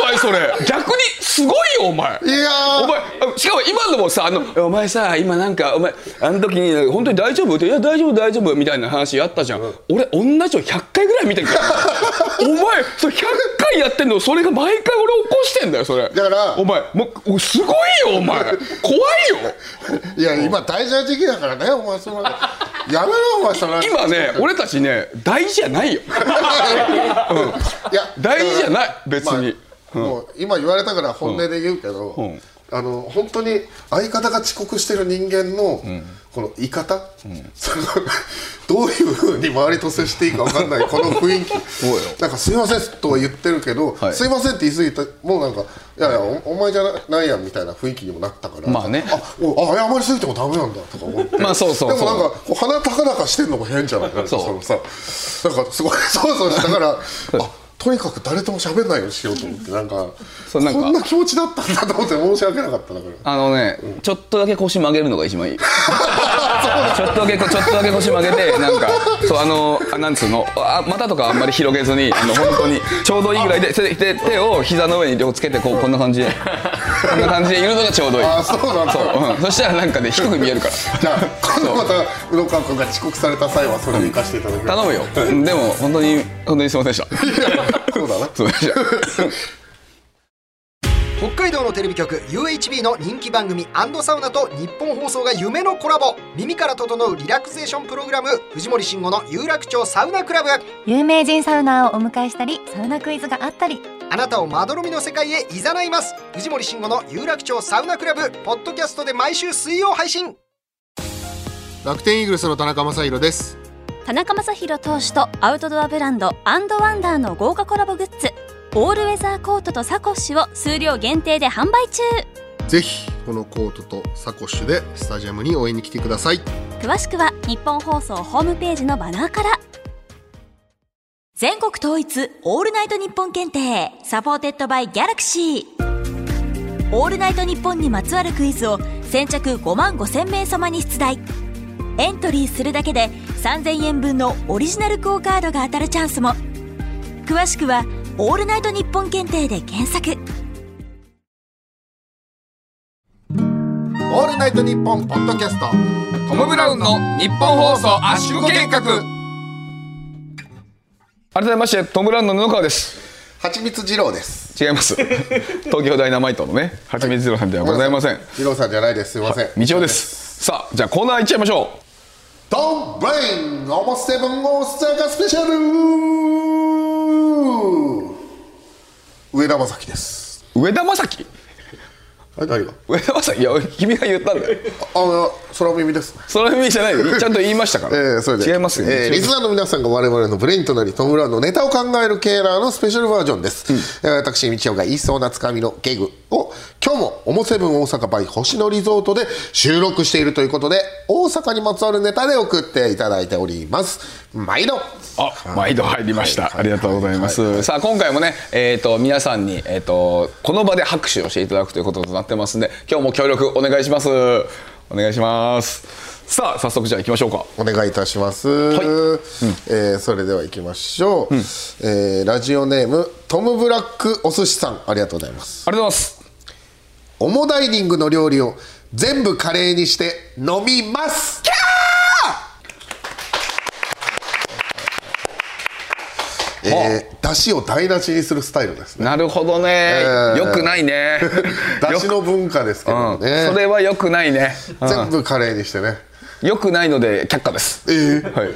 お前それ。逆にすごいよお前。いやー。お前あしかも今のもさあのお前さ今なんかお前あの時に本当に大丈夫？っていや大丈夫大丈夫みたいな話やったじゃん、俺同じの100回ぐらい見てるからお前それ100回やってんのそれが毎回俺起こしてんだよそれ。だからお前もうおすごいよお前。怖いよ。いや今大事な時期だからねお前そのやめろお前その今ね俺たちね大事じゃないよ。[laughs] いや大事じゃない別に、まあもう今言われたから本音で言うけど、うん。あの本当に相方が遅刻してる人間の、この言い方、そのどういうふうに周りと接していいか分かんないこの雰囲気。なんか「すいません」とは言ってるけど「はい。すいません」って言い過ぎてもうなんか「いやいやおお前じゃないやん」みたいな雰囲気にもなったから。まあね。あおあ謝りすぎてもダメなんだとか思って。まあそうそうそう。でもなんかこう鼻高々してんのも変じゃない？かそう。そのさなんかすごいそうそうしたからあとにかく誰とも喋んないようにしようと思ってなんかそうなんかこんな気持ちだったんだと思って申し訳なかっただからあのね、ちょっとだけ腰曲げるのが一番いい。[laughs] ちょっとだけ、ちょっとだけ腰曲げて、なんか、そう、あの、あなんつうの、あ、股とかあんまり広げずに、あの、本当に、ちょうどいいぐらいで、手で手を膝の上に両つけて、こう、こんな感じで。こんな感じでいるのがちょうどいい。あそうなんだそう、うん、そしたら、なんかね、低く見えるから。じゃあ今度また宇野川君が遅刻された際はそれに生かしていただければ頼むよ。うんでも、本当に、本当にすみませんでした。そうだなそうでした。北海道のテレビ局 UHB の人気番組サウナと日本放送が夢のコラボ。耳から整うリラクゼーションプログラム藤森慎吾の有楽町サウナクラブ。有名人サウナーをお迎えしたりサウナクイズがあったり。あなたをまどろみの世界へ誘います。藤森慎吾の有楽町サウナクラブ。ポッドキャストで毎週水曜配信。楽天イーグルスの田中将大です。田中将大投手とアウトドアブランド and wander の豪華コラボグッズオールウェザーコートとサコッシュを数量限定で販売中。ぜひこのコートとサコッシュでスタジアムに応援に来てください。詳しくはニッポン放送ホームページのバナーから。全国統一オールナイトニッポン検定。 Supported by Galaxy。オールナイトニッポンにまつわるクイズを先着5万5千名様に出題。エントリーするだけで3000円分のオリジナルクオカードが当たるチャンスも。詳しくはオールナイトニッポン検定で検索。オールナイトニッポンポッドキャストトム・ブラウンの日本放送圧縮計画。改めましてトム・ブラウンの布川です。はちみつ二郎です。違います。[laughs] 東京ダイナマイトのねはちみつ二郎さんではございません。二郎さんじゃないです。すいません。道夫です。さあじゃあコーナー行っちゃいましょドンブレインオモセブン大阪スペシャル上田正樹です。う上田正樹？あれ何が？上田正樹？いや君が言ったんだよ。ああ空耳です。その意味じゃないよ。ちゃんと言いましたから、[laughs] えー、それで。違いますよ、えーリスナーの皆さんが我々のブレインとなりトム・ブラウンのネタを考えるケーラーのスペシャルバージョンです、えー私道夫が言いそうなつかみのゲグを今日もオモセブン大阪 by 星野リゾートで収録しているということで大阪にまつわるネタで送っていただいております毎度あ毎度入りました、ありがとうございます、さあ今回もね、えー、と皆さんに、えー、とこの場で拍手をしていただくということとなってますんで今日も協力お願いします。お願いします。さあ早速じゃあ行きましょうか。お願いいたします、えーそれでは行きましょう、えーラジオネームトム・ブラックお寿司さんありがとうございます。ありがとうございます。オモダイニングの料理を全部カレーにして飲みますえー、だしを台無しにするスタイルですね。なるほどね、えー。よくないね。[laughs] だしの文化ですけどね、うん、それはよくないね、うん。全部カレーにしてね。よくないので却下です。えー、はい。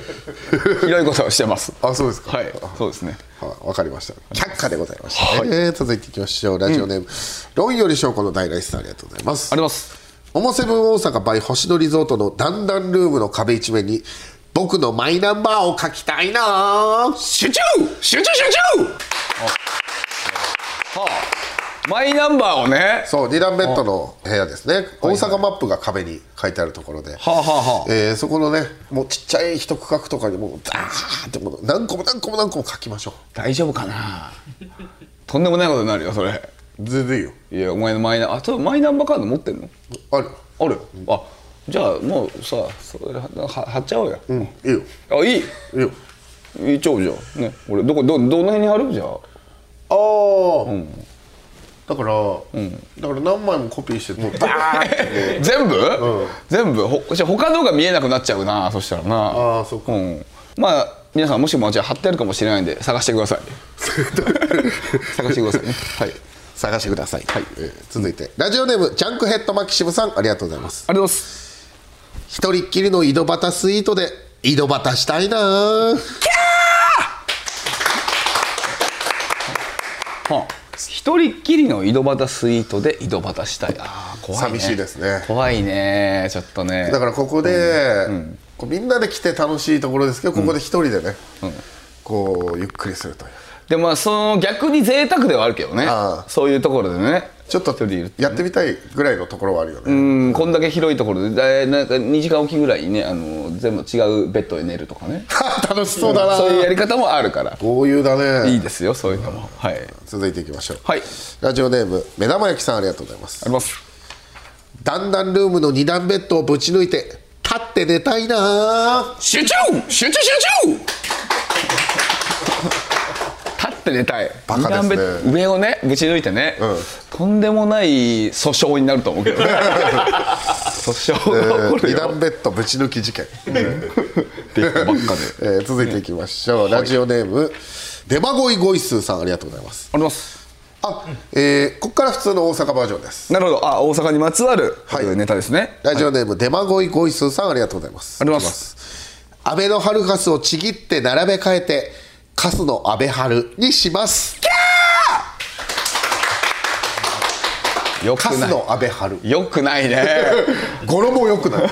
ひどいことをしてます。[laughs] あそうですか。はい。そうですね。はいわかりました。却下でございました、ね。えー続いていきましょう。ラジオネーム、論より証拠の大来さんありがとうございます。あります。オモセブン大阪 by 星野リゾートの段々ルームの壁一面に僕のマイナンバーを書きたいな。集中！集中集中！はあ、マイナンバーをね。そう2段ベッドの部屋ですね。大阪マップが壁に書いてあるところで、はあはあはあ。えーそこのねもうちっちゃい一区画とかにもうザーってもう何個も何個も何個も書きましょ大丈夫かな？とんでもないことになるよそれ。う全然いいよ。いやお前のマイナあそうマイナンバーカード持ってんの？ある。ある。あじゃあもうさそれはは貼っちゃおうよ、うんいいよ。あいい？いいよ。いいちゃうじゃん。ね俺どこどどの辺に貼る？じゃあ。ああ、だから、だから何枚もコピーしてもうバーって。全部、全部？ほじゃあ他のが見えなくなっちゃうなそしたらな。ああそっか。うん、まあ皆さんもしもじゃあ貼ってあるかもしれないんで探してください。[laughs] 探してくださいね。はい。探してください、はい。えー続いて。ラジオネームジャンクヘッドマキシムさんありがとうございます。ありがとうございます一人っきりの井戸端スイートで井戸端したいな。はあ。一人っきりの井戸端スイートで井戸端したい。あー怖いね。寂しいですね。怖いね。ちょっとね。だからここで、こうみんなで来て楽しいところですけどここで一人でね、こうゆっくりするという。でもまあその逆に贅沢ではあるけどね。そういうところでねちょっとやってみたいぐらいのところはあるよね、うんこんだけ広いところで。なんか2時間おきぐらいにねあの全部違うベッドで寝るとかね。[laughs] 楽しそうだな、そういうやり方もあるから。豪遊だね。いいですよそういうのも。はい。続いていきましょう。はい。ラジオネーム目玉焼きさんありがとうございます。あります。段々ルームの2段ベッドをぶち抜いて立って寝たいな。集中!集中集中立って寝たいバカですね。上をねぶち抜いてね、とんでもない訴訟になると思うけどね。[laughs] 訴訟が起こる2よ段ベッドぶち抜き事件、ベッドばっかで。[laughs] えー続いていきましょう、ラジオネームデマゴイゴイスーさんありがとうございます。ありますあ、えーここから普通の大阪バージョンです。なるほど。あ大阪にまつわるはい。ネタですね。ラジオネーム、デマゴイゴイスーさんありがとうございます。あります。安倍のハルカスをちぎって並べ替えてカスの安倍春にします。よくないカスの安倍春。よくないね。[laughs] 語呂もよくない。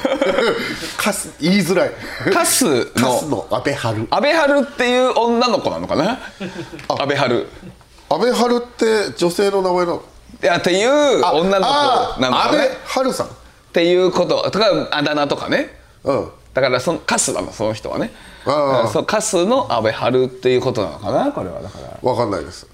カス言いづらい。カスの。の安倍春。安倍春っていう女の子なのかな？安倍春。安倍春って女性の名前なの？いやっていうあ女の子なのあ安倍春さん。っていうこと。とかあだ名とかね。うん。だからそのカスなのその人はねそうカスの安倍春っていうことなのかなこれは。だから。わかんないです。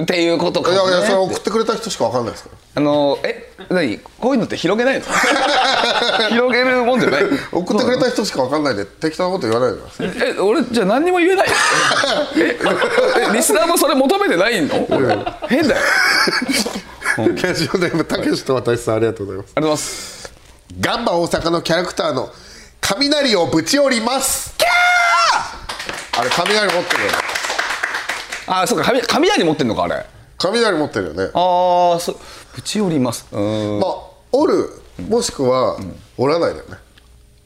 っていうことかね。やいやそれ送ってくれた人しかわかんないです。かあのえ何？こういうのって広げないの？[laughs] 広げるもんじゃない。ら送ってくれた人しかわかんないで適当なこと言わないでください。え俺じゃあ何にも言えないよ [laughs] ええリスナーもそれ求めてないの？変だよ。ラジオネームたけしと私さんありがとうございます。ありがとうございます。ガンバ大阪のキャラクターの雷をぶち折ります。キャーあれ雷持ってるよね。あそうか雷雷持ってんのかあれ。雷持ってるよね。ああそうぶち折ります。うーん。まあ折るもしくは折らないだよね、い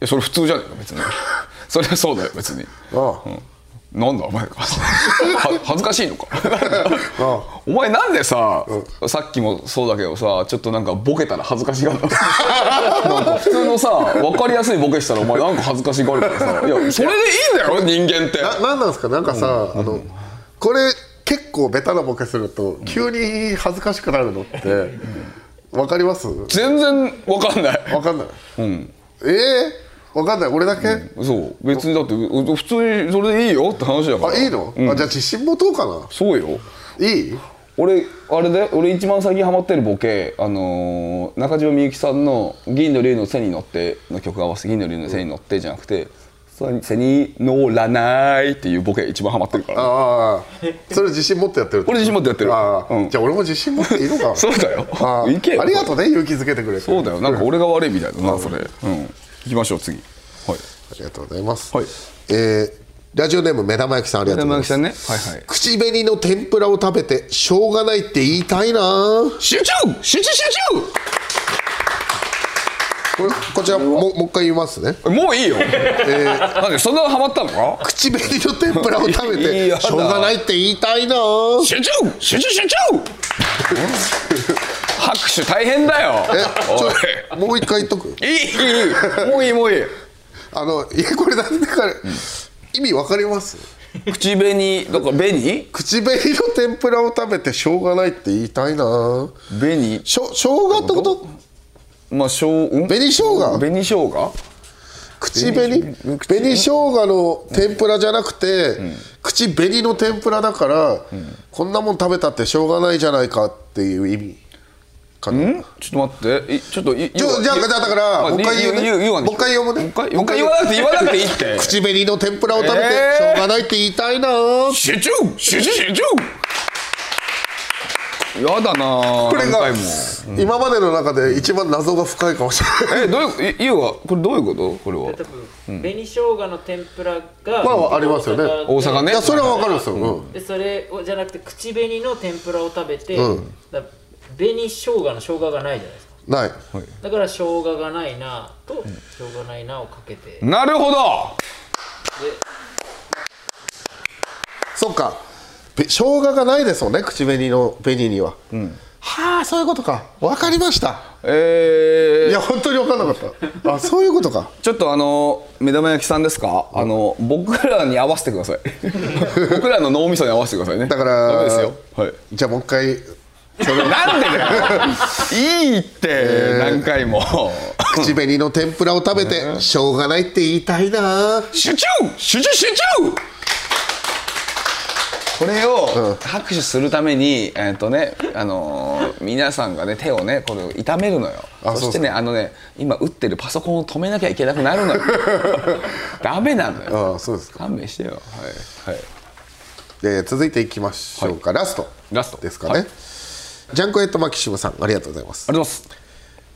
やそれ普通じゃねえか別に。[laughs] それはそうだよ別に。ああ、なんだお前。は恥ずかしいのか。あお前なんでさ、さっきもそうだけどさちょっとなんかボケたら恥ずかしがるの？なんか普通のさ分かりやすいボケしたらお前なんか恥ずかしがるからさ。いやそれでいいんだよ人間って。ななんなんですか？なんかさ、あのこれ結構ベタなボケすると急に恥ずかしくなるのってわかります？全然分かんない。わかんない。うん。ええわかんない。俺だけ、そう。別にだってう普通にそれでいいよって話だから。あいいの、うん。あじゃあ自信持とうかな？そうよ。いい？俺あれで？俺一番最近ハマってるボケあのー中島みゆきさんの「銀の竜の背に乗って」の曲合わせて「銀の竜の背に乗って」じゃなくて「背に乗らない」っていうボケ一番ハマってるから。ああ。それ自信持ってやってる俺自信持ってやってる。ああ、うん。じゃあ俺も自信持っていいのか。な [laughs] そうだよ。ああ。いけよ。ありがとうね勇気づけてくれて。そうだよ。なんか俺が悪いみたいだなそれ。うん行きましょう次。はい。ありがとうございます、はい。えーラジオネーム目玉焼きさんありがとうございます。ね。はいはい。口紅の天ぷらを食べてしょうがないって言いたいな。集中！集中！集これこちらももう一回言いますね。中もういいよ。なんでそんなハマったの？か口紅の天ぷらを食べてしょうがないって言いたいな集中集中集中拍手大変だよ。えもう一回言っとく？いいいいもういいもういい。あのいやこれなんでか、意味わかります？口紅だから紅？口紅の天ぷらを食べてしょうがないって言いたいな。紅？しょ生姜ってこと？まあしょう、うん、紅生姜？紅生姜？口紅？紅？生姜の天ぷらじゃなくて、口紅の天ぷらだから、こんなもん食べたってしょうがないじゃないかっていう意味。かな、ん？ちょっと待って。いちょっとじゃあじゃあだからあもう一回言うね。もう一回読むね。もう一回もう一回言わなくて言わなくていいって。[laughs] 口紅の天ぷらを食べてえー。しょうがないって言いたいな、集中！集中！集中やだなこれが今までの中で一番謎が深いかもしれない。えどういういゆうはこれどういうこと？これは。多分紅生姜の天ぷらがまあありますよね。大阪ね。いやそれはわかるんですよ、うん。でそれをじゃなくて口紅の天ぷらを食べて、うん。だ紅生姜の生姜がないじゃないですか。ない。だから生姜がないなと、生姜ないなをかけて。なるほど。そっか。べ生姜がないですもんね口紅の紅には、はあそういうことか。わかりました。えー、いや本当に分かんなかった。[laughs] あそういうことか。ちょっとあの目玉焼きさんですか？あの僕らに合わせてください。[laughs] 僕らの脳みそに合わせてくださいね。だからですよ。はい。じゃあもう一回それなんでだよ。いいって、何回も。口紅の天ぷらを食べてしょうがないって言いたいな。集中集中集中これを拍手するために、えっとね、あのー皆さんがね手をねこれを痛めるのよ。あそしてねあのね今打ってるパソコンを止めなきゃいけなくなるのよ。[laughs] ダメなのよ。ああそうですか。勘弁してよ。はい、はい、で続いていきましょうか、ラスト。ラスト。ですかね、はい。ジャンコエットマキシムさんありがとうございます。ありがとうございます。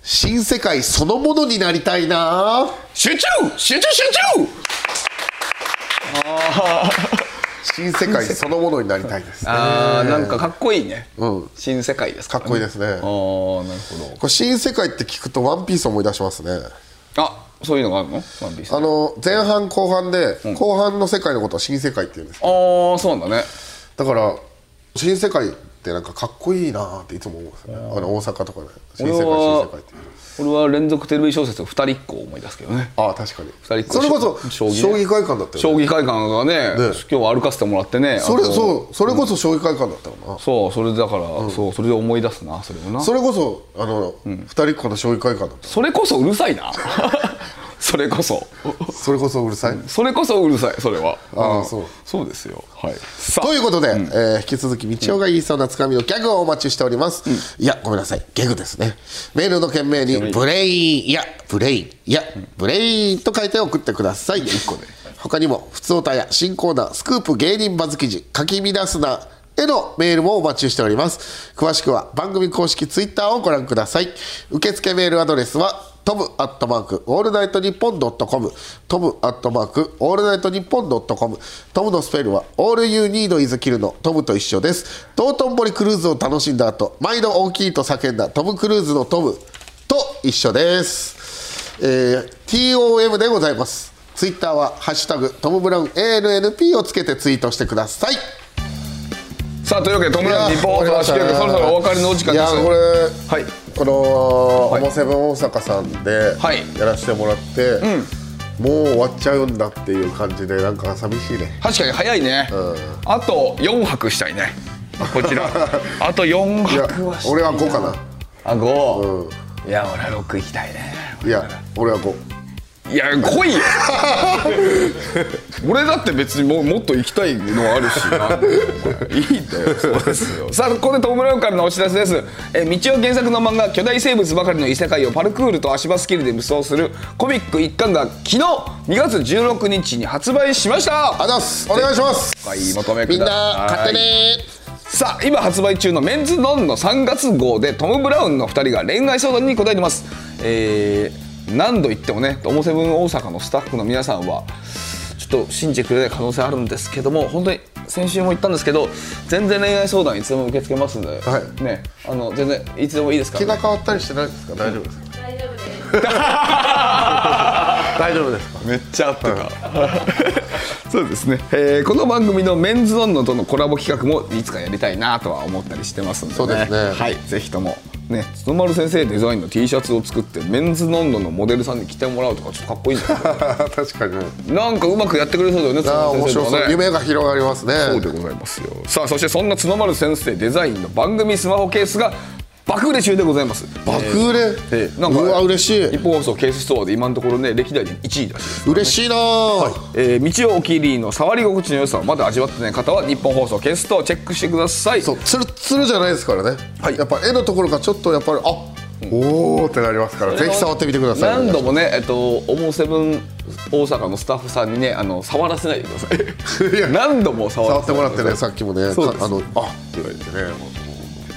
新世界そのものになりたいな。集中！集中！集中新世界そのものになりたいです。ねあーなんかかっこいいね、うん。新世界ですか、かっこいいですね。ああなるほど。これ新世界って聞くとワンピース思い出しますね。あそういうのがあるの？ワンピース。あの前半後半で、後半の世界のことを新世界って言うんですああそうなんだね。だから新世界ってなんかかっこいいなっていつも思うんですよね。あの大阪とかで新世界新世界って俺は連続テレビ小説二人っ子を思い出すけどね。ああ確かに。二人っ子それこそ将棋ね。将棋会館だったよね。将棋会館がね今日歩かせてもらってね。それそうそれこそ将棋会館だったのな、そうそれだから、そうそれで思い出すなそれもな。それこそあの、二人っ子の将棋会館だった。それこそうるさいなそれこそ。それこそうるさい？それこそうるさいそれは。んああそう。そうですよ。はい。ということで、えー引き続き道夫が言いそうなつかみのギャグをお待ちしております、いやごめんなさい。ギャグですね。メールの件名にブレインいやブレインいやブレインと書いて送ってください。他にも普通歌や新コーナースクープ芸人バズ記事書き乱すなへのメールもお待ちしております。詳しくは番組公式ツイッターをご覧ください。受付メールアドレスはトムアットマークオールナイトニッポンドットコムトムアットマークオールナイトニッポンドットコムトムのスペルは All You Need Is Kill のトムと一緒です。道頓堀クルーズを楽しんだ後毎度おおきにと叫んだトムクルーズのトムと一緒です、えー TOM でございます。ツイッターは「ハッシュタグトム・ブラウン ANNP」をつけてツイートしてください。さあというわけでトムラン日本放送はそろそろお別れのお時間です。これはいこの「ホモセブン大阪」さんではい。やらせてもらって、もう終わっちゃうんだっていう感じでなんか寂しいね。確かに早いね、あと4泊したいね。こちら。[laughs] あと4いや泊はしたい俺は5かな。あ5、いや俺は6行きたいね。いや俺は。5いや来いよ。[laughs] 俺だって別にもうもっと行きたいのあるしな。いいんだよそうですよ。さあここでトム・ブラウンからのお知らせです。えー道を原作の漫画「巨大生物ばかりの異世界」をパルクールと足場スキルで無双するコミック一巻が昨日2月16日に発売しました。あざっす。お願いします。お買い求めくみんださない買ってね。さあ今発売中のメンズノンの3月号でトム・ブラウンの2人が恋愛相談に答えてます。えー何度言ってもねトモセブン大阪のスタッフの皆さんはちょっと信じてくれない可能性あるんですけども本当に先週も言ったんですけど全然恋愛相談いつでも受け付けますんで、はい。ねあの全然いつでもいいですから、気が変わったりしてないですか？大丈夫です。[laughs] か？大丈夫です。かめっちゃ合ってた。[laughs] そうですね、えーこの番組のメンズノンノとのコラボ企画もいつかやりたいなとは思ったりしてますんでね。そうですね。はい。ぜひともね角丸先生デザインの T シャツを作ってメンズノンノのモデルさんに着てもらうとかちょっとかっこいいんじゃない確かにね。なんかうまくやってくれそうだよね角丸先生とかね。夢が広がりますね。そうでございますよ。さあそしてそんな角丸先生デザインの番組スマホケースが爆売れ中でございます。爆売れ、えーなんかうわ嬉しい。日本放送ケースストアで今のところね歴代で1位らしいです。嬉しいな。あ、えー道をおきりの触り心地の良さをまだ味わってない方は日本放送ケースストアをチェックしてください。そうツルッツルじゃないですからね、はい。やっぱ絵のところがちょっとやっぱりあ、おおってなりますからぜひ触ってみてください。何度もねえっとオモセブン大阪のスタッフさんにねあの触らせないでください。[laughs] いや。何度も触ら触ってもらってねささっきもねあのあって言われてね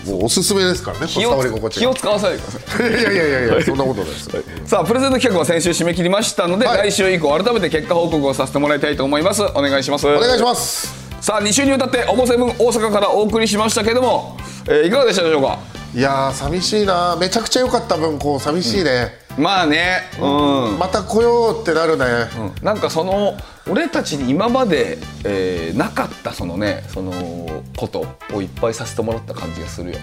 もうもうおすすめですからね気を気を使わせないでください。いやいやいやいやそんなことないですさあプレゼント企画は先週締め切りましたので、はい。来週以降改めて結果報告をさせてもらいたいと思います。お願いします。お願いします。さあ2週にわたってオモセブン大阪からお送りしましたけども、えーいかがでしたでしょうか？いやー寂しいな。めちゃくちゃ良かった分こう寂しいね、まあね。うん。また来ようってなるね、なんかその俺たちに今まで、えーなかったそのねそのことをいっぱいさせてもらった感じがするよ。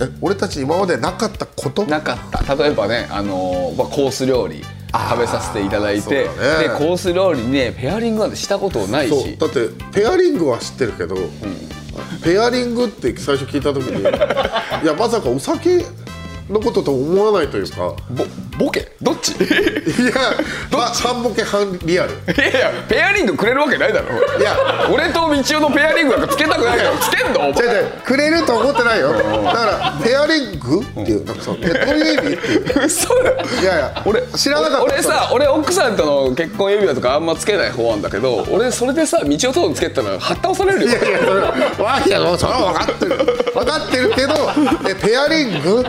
え俺たち今までなかったこと？なかった。例えばねあのーまあ、コース料理食べさせていただいて、ね。でコース料理にねペアリングなんてしたことないし。だってペアリングは知ってるけど、ペアリングって最初聞いた時に [laughs] いやまさかお酒のことと思わないというかボボケ？どっち？いいやま半ボケ半リアル。やいやペアリングくれるわけないだろ。いや。俺と道夫のペアリングなんかつけたくないから。つけんの？お前。違う違う。くれると思ってないよ。だからペアリング？っていうなんかそうえどういう意味っていう。嘘だ。いやいや俺知らなかった。俺さ俺奥さんとの結婚指輪とかあんまつけない方なんだけど俺それでさ道夫とのつけたらはった押されるよ。いやいやそれわいやもうそれは分かってる。分かってるけどえペアリング？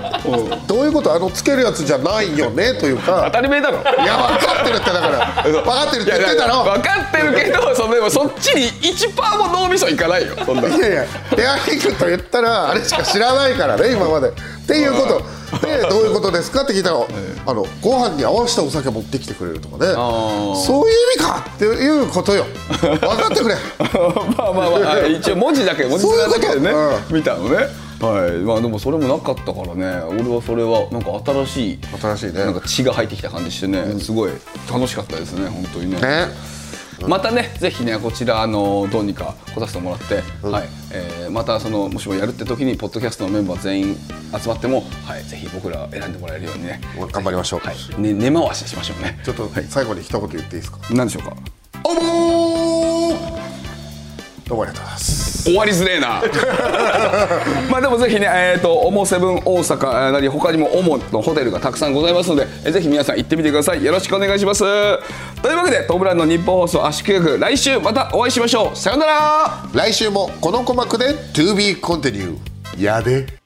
どういうこと？あのつけるやつじゃないよねという当かたり前だろ。いや分かってるってだから。分かってるって言ってたろ分かってるけどそのでもそっちに1%も脳みそいかないよそんな。いやいやペアリングと言ったらあれしか知らないからね今まで。っていうこと。でどういうことですかって聞いたらあのご飯に合わせたお酒持ってきてくれるとかね。そういう意味かっていうことよ。分かってくれ。[laughs] まあまあまあ一応文字だけ文字面だけでね見たのねはい。まあでもそれもなかったからね。俺はそれはなんか新しい新しいね。なんか血が入ってきた感じしてね。すごい楽しかったですね本当にね。ね。またねぜひねこちらあのどうにか来させてもらって、はい。えーまたそのもしもやるって時にポッドキャストのメンバー全員集まっても、はい、ぜひ僕ら選んでもらえるようにね。頑張りましょう、はい。ね、根回ししましょうね。ちょっと最後に一言言っていいですか？何でしょうか？おもーどうもありがとうございます。終わりづれえな。[laughs] まあでもぜひねえっ、とオモセブン大阪なり他にもオモのホテルがたくさんございますのでえぜひ皆さん行ってみてください。よろしくお願いします。というわけでトムブラウンの日本放送圧縮計画来週またお会いしましょう。さようなら。来週もこの鼓膜で To be continue やで